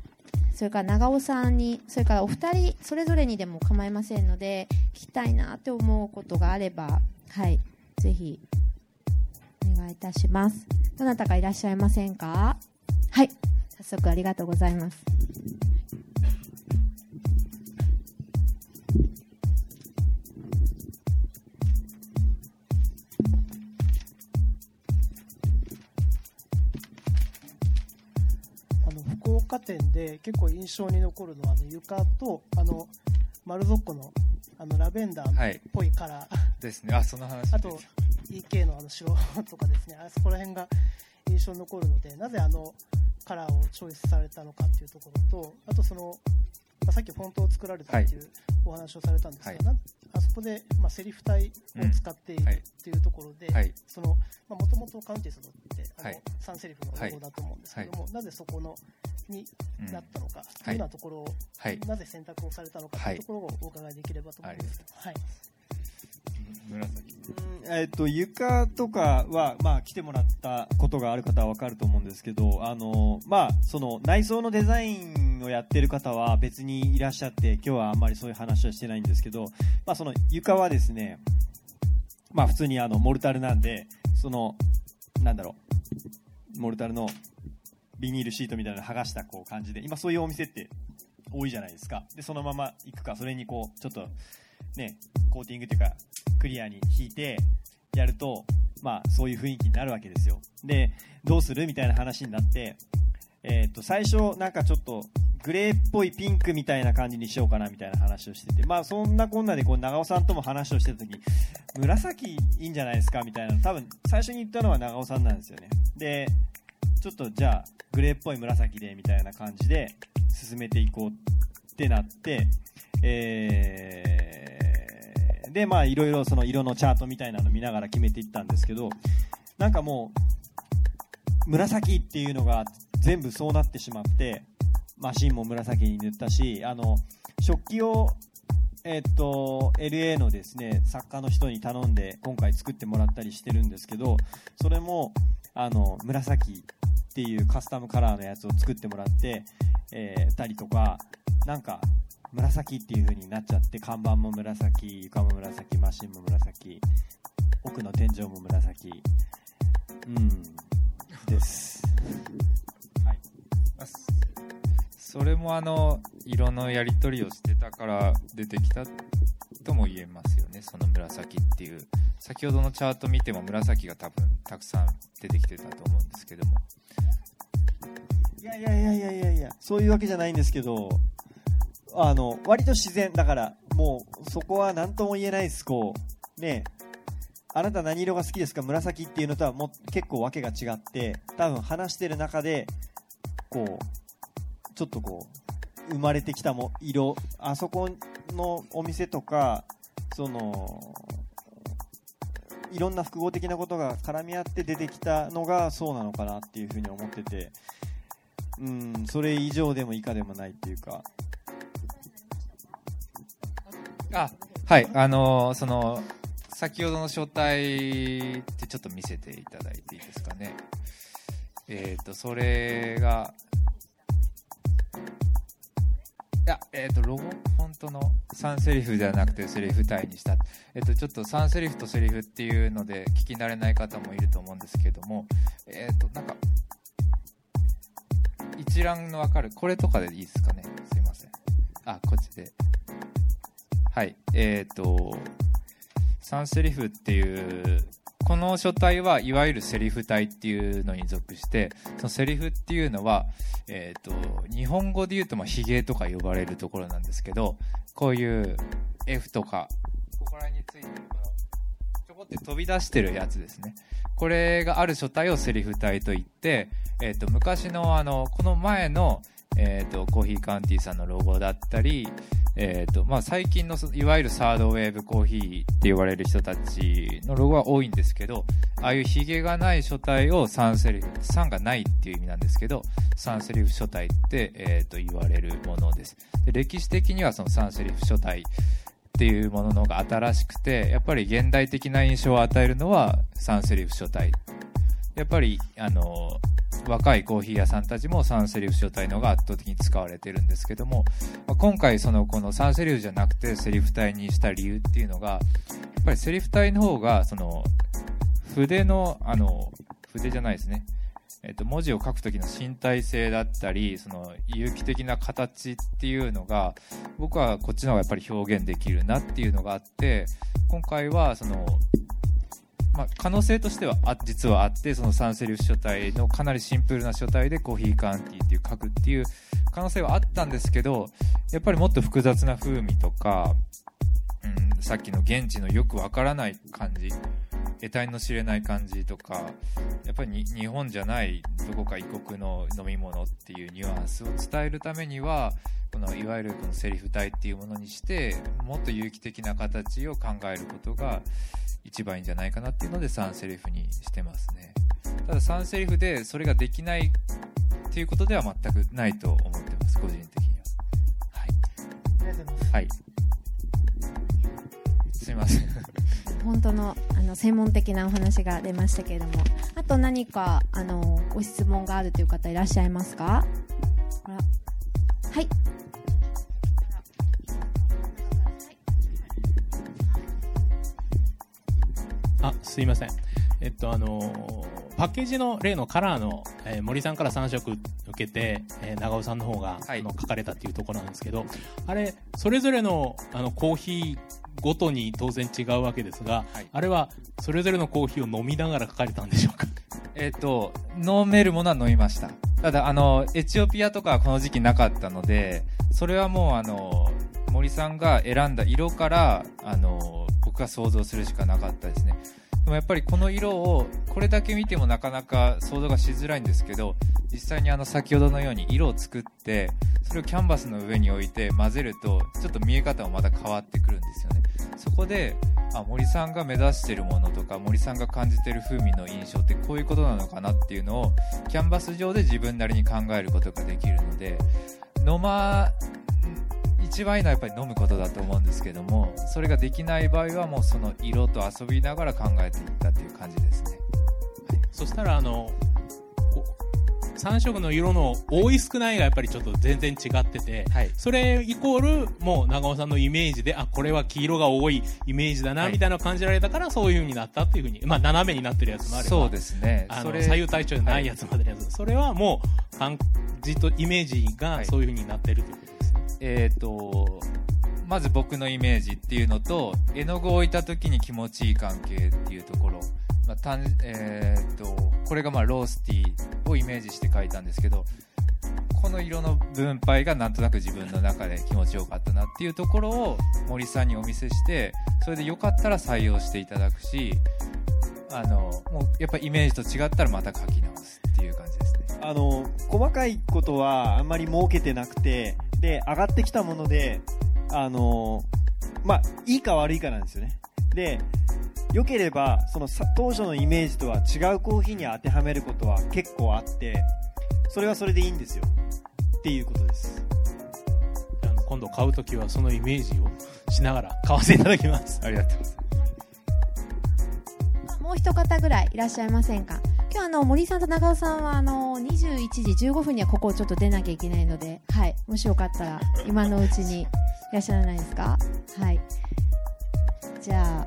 それから長尾さんに、それからお二人それぞれにでも構いませんので、聞きたいなって思うことがあれば、はい、ぜひお願いいたします。どなたかいらっしゃいませんか？はい。早速ありがとうございます。で結構印象に残るのはあの床とあの丸底のあのラベンダーっはい。ぽいカラー、ですね。あその話あと EK のあの白とかですね。あそこら辺が印象に残るのでなぜあのカラーをチョイスされたのかっていうところとあとその、まあ、さっきフォントを作られたっていうお話をされたんですが、はい。なあそこで、まあ、セリフ体を使っているっていうところで、もともとカウンティストってあの、はい。3セリフのロゴだと思うんですけども、なぜそこのにうん。なったのか、とい。うようなところを、はい。なぜ選択をされたのかというところをお伺いできればと思います。はい、紫うんえっと床とかは、まあ、来てもらったことがある方は分かると思うんですけどあの、まあ、その内装のデザインをやってる方は別にいらっしゃって今日はあんまりそういう話はしてないんですけど、まあ、その床はですね、まあ、普通にあのモルタルなんでそのなんだろうモルタルのビニールシートみたいなの剥がしたこう感じで今そういうお店って多いじゃないですか。でそのまま行くか。それにこうちょっとねコーティングっていうかクリアに引いてやるとまあそういう雰囲気になるわけですよ。でどうするみたいな話になってえー、と最初なんかちょっとグレーっぽいピンクみたいな感じにしようかなみたいな話をしててまあそんなこんなでこう長尾さんとも話をしてた時紫いいんじゃないですかみたいな多分最初に言ったのは長尾さんなんですよね。でちょっとじゃあグレーっぽい紫でみたいな感じで進めていこうってなって、えーでまあいろいろその色のチャートみたいなの見ながら決めていったんですけどなんかもう紫っていうのが全部そうなってしまってマシンも紫に塗ったしあの食器をえっと LA のですね作家の人に頼んで今回作ってもらったりしてるんですけどそれもあの紫っていうカスタムカラーのやつを作ってもらって、えーたりとかなんか紫っていう風になっちゃって看板も紫床も紫マシンも紫奥の天井も紫。うん。です。はい。それもあの色のやり取りをしてたから出てきたとも言えますよね。その紫っていう。先ほどのチャート見ても紫が多分たくさん出てきてたと思うんですけども。いやいやいやいやいやいやそういうわけじゃないんですけどあの割と自然だからもうそこは何とも言えないです。こうねあなた何色が好きですか？紫っていうのとはもう結構わけが違って多分話してる中でこうちょっとこう生まれてきたも色あそこのお店とかそのいろんな複合的なことが絡み合って出てきたのがそうなのかなっていうふうに思っててうんそれ以上でも以下でもないっていうか。あはいあのーその先ほどの書体ってちょっと見せていただいていいですかね。えっ、とそれがやえっ、とロゴフォントの3セリフではなくてセリフ体にした。えっ、とちょっと3セリフとセリフっていうので聞き慣れない方もいると思うんですけどもえっ、となんか一覧のわかるこれとかでいいですかね？すいません。あこっちで。はいえっ、と3セリフっていうこの書体はいわゆるセリフ体っていうのに属してそのセリフっていうのは、えー、と日本語で言うとまあヒゲとか呼ばれるところなんですけどこういう F とかここら辺についてるこのちょこって飛び出してるやつですね。これがある書体をセリフ体といって、えー、と昔のあのこの前の、えー、とコーヒーカウンティーさんのロゴだったりえーとまあ、最近のいわゆるサードウェーブコーヒーって言われる人たちのロゴは多いんですけどああいうヒゲがない書体を3セリフ3がないっていう意味なんですけど3セリフ書体って、えー、と言われるものです。で歴史的にはその3セリフ書体っていうものの方が新しくてやっぱり現代的な印象を与えるのは3セリフ書体。やっぱりあの若いコーヒー屋さんたちも3セリフ書体のが圧倒的に使われてるんですけども、まあ今回そのこの3セリフじゃなくてセリフ体にした理由っていうのがやっぱりセリフ体の方がその筆のあの筆じゃないですね。えっと、文字を書く時の身体性だったりその有機的な形っていうのが僕はこっちの方がやっぱり表現できるなっていうのがあって今回はそのまあ、可能性としてはあ実はあってその3セリフ書体のかなりシンプルな書体でコーヒーカンティーっていう書くっていう可能性はあったんですけどやっぱりもっと複雑な風味とか、うん、さっきの現地のよくわからない感じ得体の知れない感じとかやっぱり日本じゃないどこか異国の飲み物っていうニュアンスを伝えるためにはこのいわゆるこのセリフ体っていうものにしてもっと有機的な形を考えることが一番いいんじゃないかなっていうので3セリフにしてますね。ただ3セリフでそれができないっていうことでは全くないと思ってます個人的には。ありがとうございます。はい、はい、すいません。本当のあの専門的なお話が出ましたけれども。あと何かあのご質問があるという方いらっしゃいますか？はいすいません。えっとあのーパッケージの例のカラーの、えー森さんから3色受けて、えー長尾さんの方が、はい。あの書かれたっていうところなんですけどあれそれぞれのあのコーヒーごとに当然違うわけですが、はい。あれはそれぞれのコーヒーを飲みながら書かれたんでしょうか？えっ、と飲めるものは飲みました。ただあのエチオピアとかはこの時期なかったのでそれはもうあの森さんが選んだ色からあの僕が想像するしかなかったですねでもやっぱりこの色をこれだけ見てもなかなか想像がしづらいんですけど実際にあの先ほどのように色を作ってそれをキャンバスの上に置いて混ぜるとちょっと見え方もまた変わってくるんですよね。そこであ森さんが目指してるものとか森さんが感じてる風味の印象ってこういうことなのかなっていうのをキャンバス上で自分なりに考えることができるので飲ま一番いいのはやっぱり飲むことだと思うんですけどもそれができない場合はもうその色と遊びながら考えていったっていう感じですね。そしたらあの3色の色の多い少ないがやっぱりちょっと全然違ってて、はい。それイコールもう長尾さんのイメージであこれは黄色が多いイメージだな、はい。みたいな感じられたからそういう風になったっていう風にまあ斜めになってるやつもあればそうですね。あの左右対称じゃないやつまでのやつ、それはもう感じとイメージがそういう風になってるということですね、えー、とまず僕のイメージっていうのと絵の具を置いた時に気持ちいい関係っていうところ、まあたんえー、とこれがまあロースティーをイメージして書いたんですけどこの色の分配がなんとなく自分の中で気持ちよかったなっていうところを森さんにお見せしてそれでよかったら採用していただくしあのもうやっぱイメージと違ったらまた書き直すっていう感じですね。あの細かいことはあんまり設けてなくてで上がってきたものであのまあいいか悪いかなんですよね。で良ければそのさ当初のイメージとは違うコーヒーに当てはめることは結構あってそれはそれでいいんですよ。っていうことです。あの今度買うときはそのイメージをしながら買わせていただきます。ありがとうございますもう一方ぐらいいらっしゃいませんか？今日あの森さんと長尾さんはあの21時15分にはここをちょっと出なきゃいけないので、はい、もしよかったら今のうちにいらっしゃらないですか？はい。じゃあ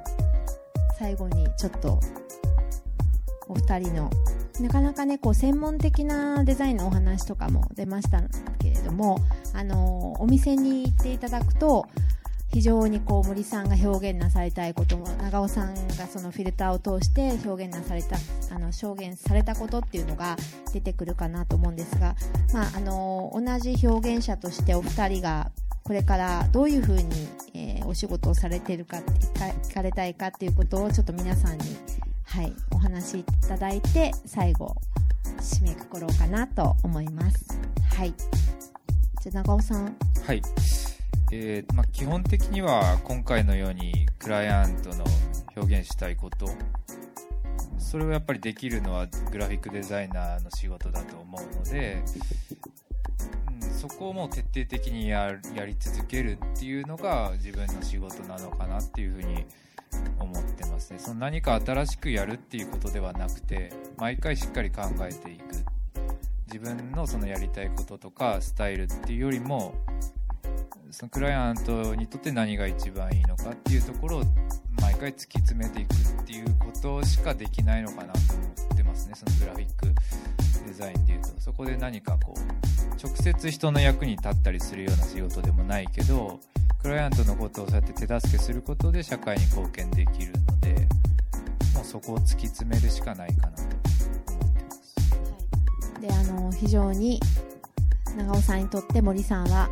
最後にちょっとお二人のなかなかねこう専門的なデザインのお話とかも出ましたけれどもあのお店に行っていただくと非常にこう森さんが表現なされたいことも長尾さんがそのフィルターを通して表現なされたあの証言されたことっていうのが出てくるかなと思うんですが、まあ、あの同じ表現者としてお二人がこれからどういうふうに、えーお仕事をされてるか聞かれたいかっていうことをちょっと皆さんに、はい、お話しいただいて最後締めくくろうかなと思います。はい、じゃ長尾さん。はい、えーまあ、基本的には今回のようにクライアントの表現したいことそれをやっぱりできるのはグラフィックデザイナーの仕事だと思うので、うん、そこをもう徹底的にやり続けるっていうのが自分の仕事なのかなっていうふうに思ってますね。その何か新しくやるっていうことではなくて毎回しっかり考えていく。自分のそのやりたいこととかスタイルっていうよりもそのクライアントにとって何が一番いいのかっていうところを毎回突き詰めていくっていうことしかできないのかなと思ってますね。そのグラフィックデザインでいうと。そこで何かこう直接人の役に立ったりするような仕事でもないけどクライアントのことをそうやって手助けすることで社会に貢献できるのでもうそこを突き詰めるしかないかなと思ってます。であの非常に長尾さんにとって森さんは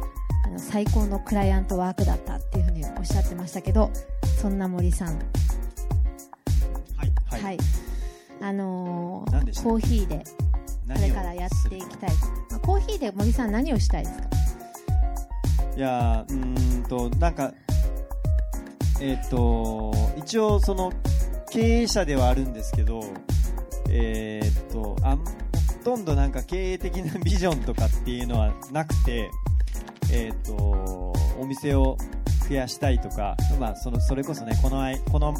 あの最高のクライアントワークだったっていうふうにおっしゃってましたけどそんな森さん。はいはい、あのーコーヒーでこれからやっていきたい、まあ、コーヒーで森さん何をしたいですか？いやーうーんとなんかえっ、と一応その経営者ではあるんですけどえっ、とあんほとんどなんか経営的なビジョンとかっていうのはなくてえっ、とお店を増やしたいとかまあそのそれこそねこのあいこの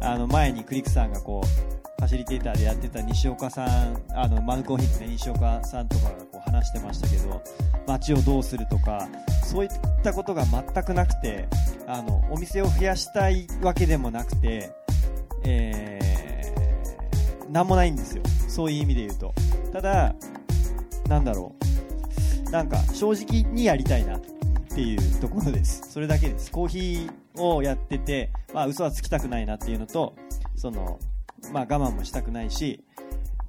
あの前にクリックさんがこうファシリテーターでやってた西岡さんあのマヌコーヒーのね西岡さんとかがこう話してましたけど街をどうするとかそういったことが全くなくてあのお店を増やしたいわけでもなくて、えー、なんもないんですよ。そういう意味で言うと。ただなんだろう。なんか正直にやりたいなっていうところです。それだけです。コーヒーをやってて、まあ、嘘はつきたくないなっていうのとその、まあ、我慢もしたくないし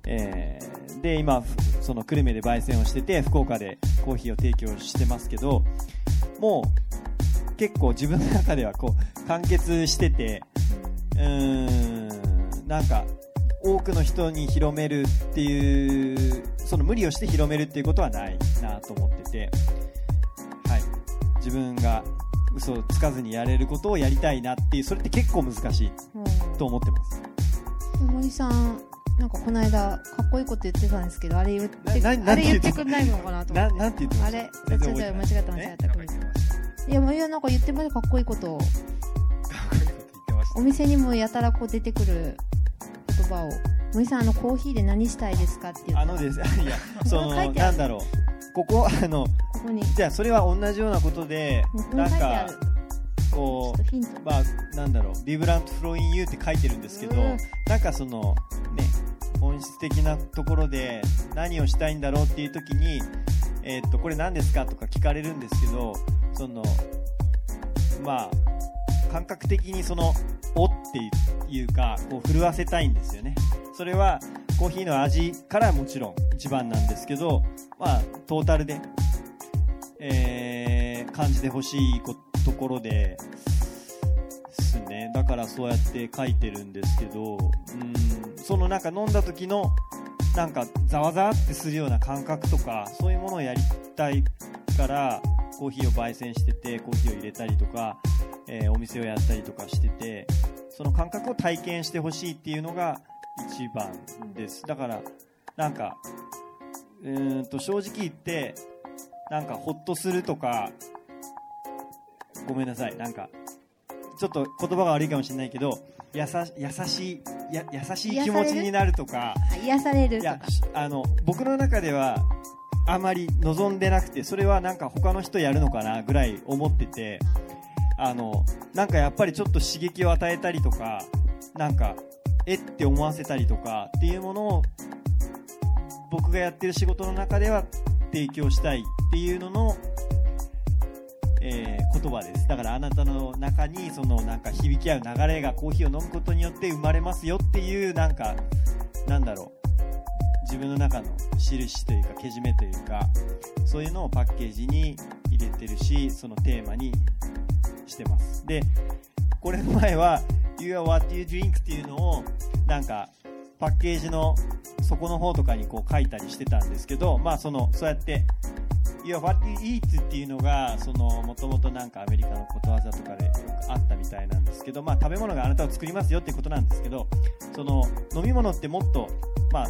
えーで今その久留米で焙煎をしてて福岡でコーヒーを提供してますけどもう結構自分の中ではこう完結しててうーんなんか多くの人に広めるっていうその無理をして広めるっていうことはないなと思ってて。はい。自分が嘘をつかずにやれることをやりたいなっていうそれって結構難しいと思ってます。森さんなんかこの間かっこいいこと言ってたんですけどあれ言ってななあれ言っなんてくんないのかなと思なって。なんて言ってました？あれ間違った間違ったなんか言ってました。いやもういやなんか言ってましたかっこいいこと。をお店にもやたらこう出てくる言葉を。森さんあのコーヒーで何したいですかって言ったらあのです。いやそのなんだろう。ここあのここに。じゃあそれは同じようなことでなんかこうまあなんだろう。ビブラントフローインユーって書いてるんですけどうん。なんかそのね本質的なところで何をしたいんだろうっていう時にえーっとこれ何ですかとか聞かれるんですけどそのまあ感覚的にそのおっていうかこう震わせたいんですよねそれはコーヒーの味からもちろん一番なんですけど、まあ、トータルで、えー、感じてほしいところで、ですね。だからそうやって書いてるんですけど、うん、そのなんか飲んだ時の、なんかざわざわってするような感覚とか、そういうものをやりたいから、コーヒーを焙煎してて、コーヒーを入れたりとか、えー、お店をやったりとかしてて、その感覚を体験してほしいっていうのが一番です。だから、なんか、うんと正直言って、なんかほっとするとか、ごめんなさい、なんか、ちょっと言葉が悪いかもしれないけど、優しいや優しい気持ちになるとか癒されるとかあの僕の中ではあまり望んでなくてそれはなんか他の人やるのかなぐらい思っててあのなんかやっぱりちょっと刺激を与えたりとかなんかえって思わせたりとかっていうものを僕がやってる仕事の中では提供したいっていうのの、えー、言葉です。だからあなたの中にそのなんか響き合う流れがコーヒーを飲むことによって生まれますよっていうなんかなんだろう。自分の中の印というかけじめというかそういうのをパッケージに入れてるしそのテーマにしてます。でこれの前は You are what you drink っていうのをなんかパッケージの底の方とかにこう書いたりしてたんですけどまあそのそうやって You are what you eat っていうのがそのもともとなんかアメリカのことわざとかでよくあったみたいなんですけどまあ食べ物があなたを作りますよっていうことなんですけどその飲み物ってもっとまあ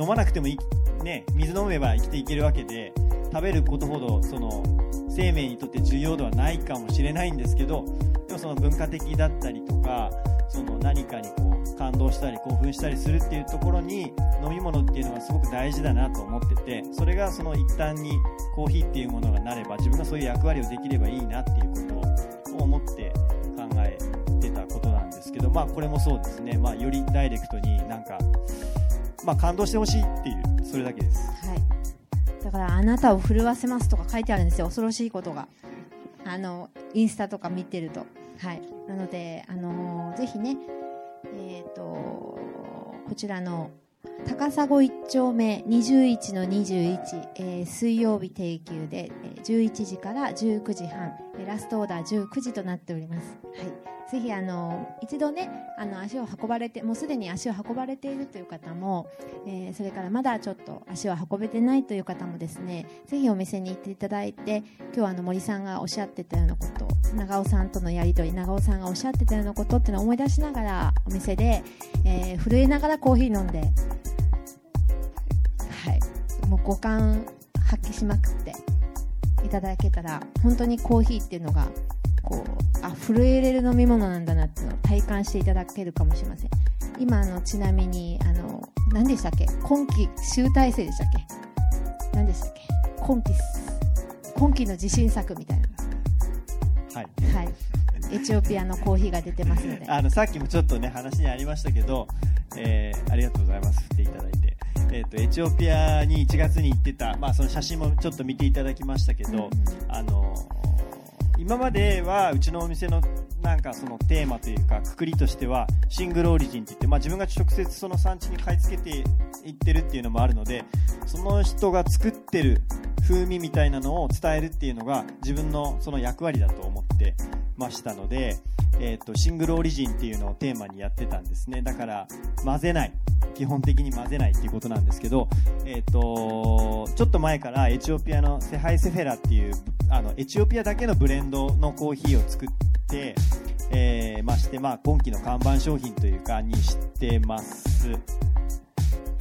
飲まなくてもいい、ね、水飲めば生きていけるわけで食べることほどその生命にとって重要ではないかもしれないんですけどでもその文化的だったりとかその何かにこう感動したり興奮したりするっていうところに飲み物っていうのはすごく大事だなと思っててそれがその一端にコーヒーっていうものがなれば自分がそういう役割をできればいいなっていうことを思って考えてたことなんですけどまあこれもそうですね、まあ、よりダイレクトになんかまあ、感動してほしいっていうそれだけです、はい、だからあなたを震わせますとか書いてあるんですよ。恐ろしいことが。あのインスタとか見てると。はい。なのであのー、ぜひねえっ、ー、とこちらの高砂1丁目21の21、えー、水曜日定休で、えー、11時から19時半、えー、ラストオーダー19時となっております。はいぜひあの一度ねあの足を運ばれてもうすでに足を運ばれているという方も、えー、それからまだちょっと足を運べてないという方もですねぜひお店に行っていただいて今日あの森さんがおっしゃってたようなこと長尾さんとのやり取り長尾さんがおっしゃってたようなことっていうのを思い出しながらお店で、えー、震えながらコーヒー飲んで、はい、もう五感発揮しまくっていただけたら本当にコーヒーっていうのがこうあ震えれる飲み物なんだなっていうのを体感していただけるかもしれません。今のちなみにあの何でしたっけ？今期集大成でしたっけ？何でしたっけ？今期今期の自信作みたいなはい、はい、エチオピアのコーヒーが出てますので。あのさっきもちょっとね話にありましたけど、えー、ありがとうございます。振っていただいて。えーと、エチオピアに1月に行ってた、まあ、その写真もちょっと見ていただきましたけど、うん、あの今まではうちのお店のなんかそのテーマというかくくりとしてはシングルオリジンって言って、まあ、自分が直接その産地に買い付けていってるっていうのもあるのでその人が作ってる風味みたいなのを伝えるっていうのが自分のその役割だと思ってましたので、えーと、シングルオリジンっていうのをテーマにやってたんですね。だから混ぜない。基本的に混ぜないっていうことなんですけど、えーと、ちょっと前からエチオピアのセハイセフェラっていうあのエチオピアだけのブレンドのコーヒーを作って、えー、まして、まあ、今期の看板商品というかにしてます。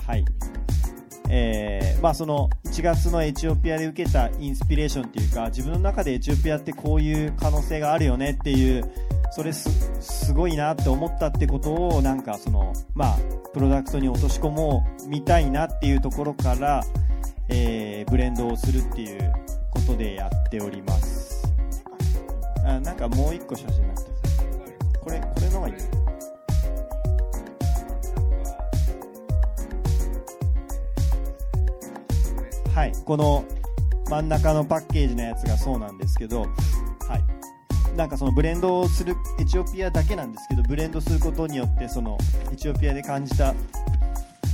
はい。えー、まあ、その1月のエチオピアで受けたインスピレーションっていうか自分の中でエチオピアってこういう可能性があるよねっていうそれすごいなって思ったってことをなんかその、まあ、プロダクトに落とし込もうみたいなっていうところから、えー、ブレンドをするっていうことでやっております。あなんかもう1個写真があってこれこれのがいい。はい。この真ん中のパッケージのやつがそうなんですけど、はい、なんかそのブレンドをするエチオピアだけなんですけどブレンドすることによってそのエチオピアで感じた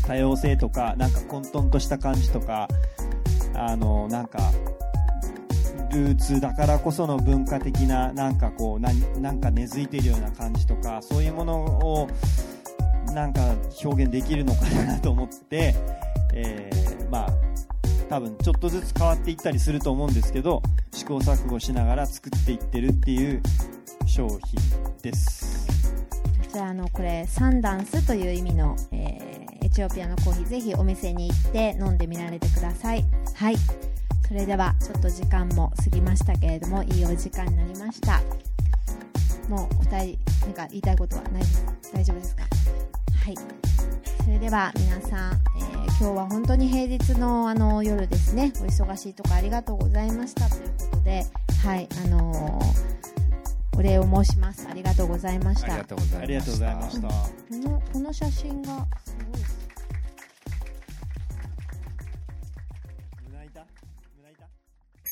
多様性とかなんか混沌とした感じとかあのなんかルーツだからこその文化的ななんかこうななんか根付いてるような感じとかそういうものをなんか表現できるのかなと思って、えーまあ多分ちょっとずつ変わっていったりすると思うんですけど試行錯誤しながら作っていってるっていう商品です。じゃあのこれサンダンスという意味の、えーエチオピアのコーヒーぜひお店に行って飲んでみられてください。はい。それではちょっと時間も過ぎましたけれどもいいお時間になりました。もうお二人なんか言いたいことはない？大丈夫ですか？はい。それでは皆さん、えー今日は本当に平日のあの夜ですね。お忙しいとこありがとうございました。ということではいあのーお礼を申します。ありがとうございました。ありがとうございました。このこの写真がすごい胸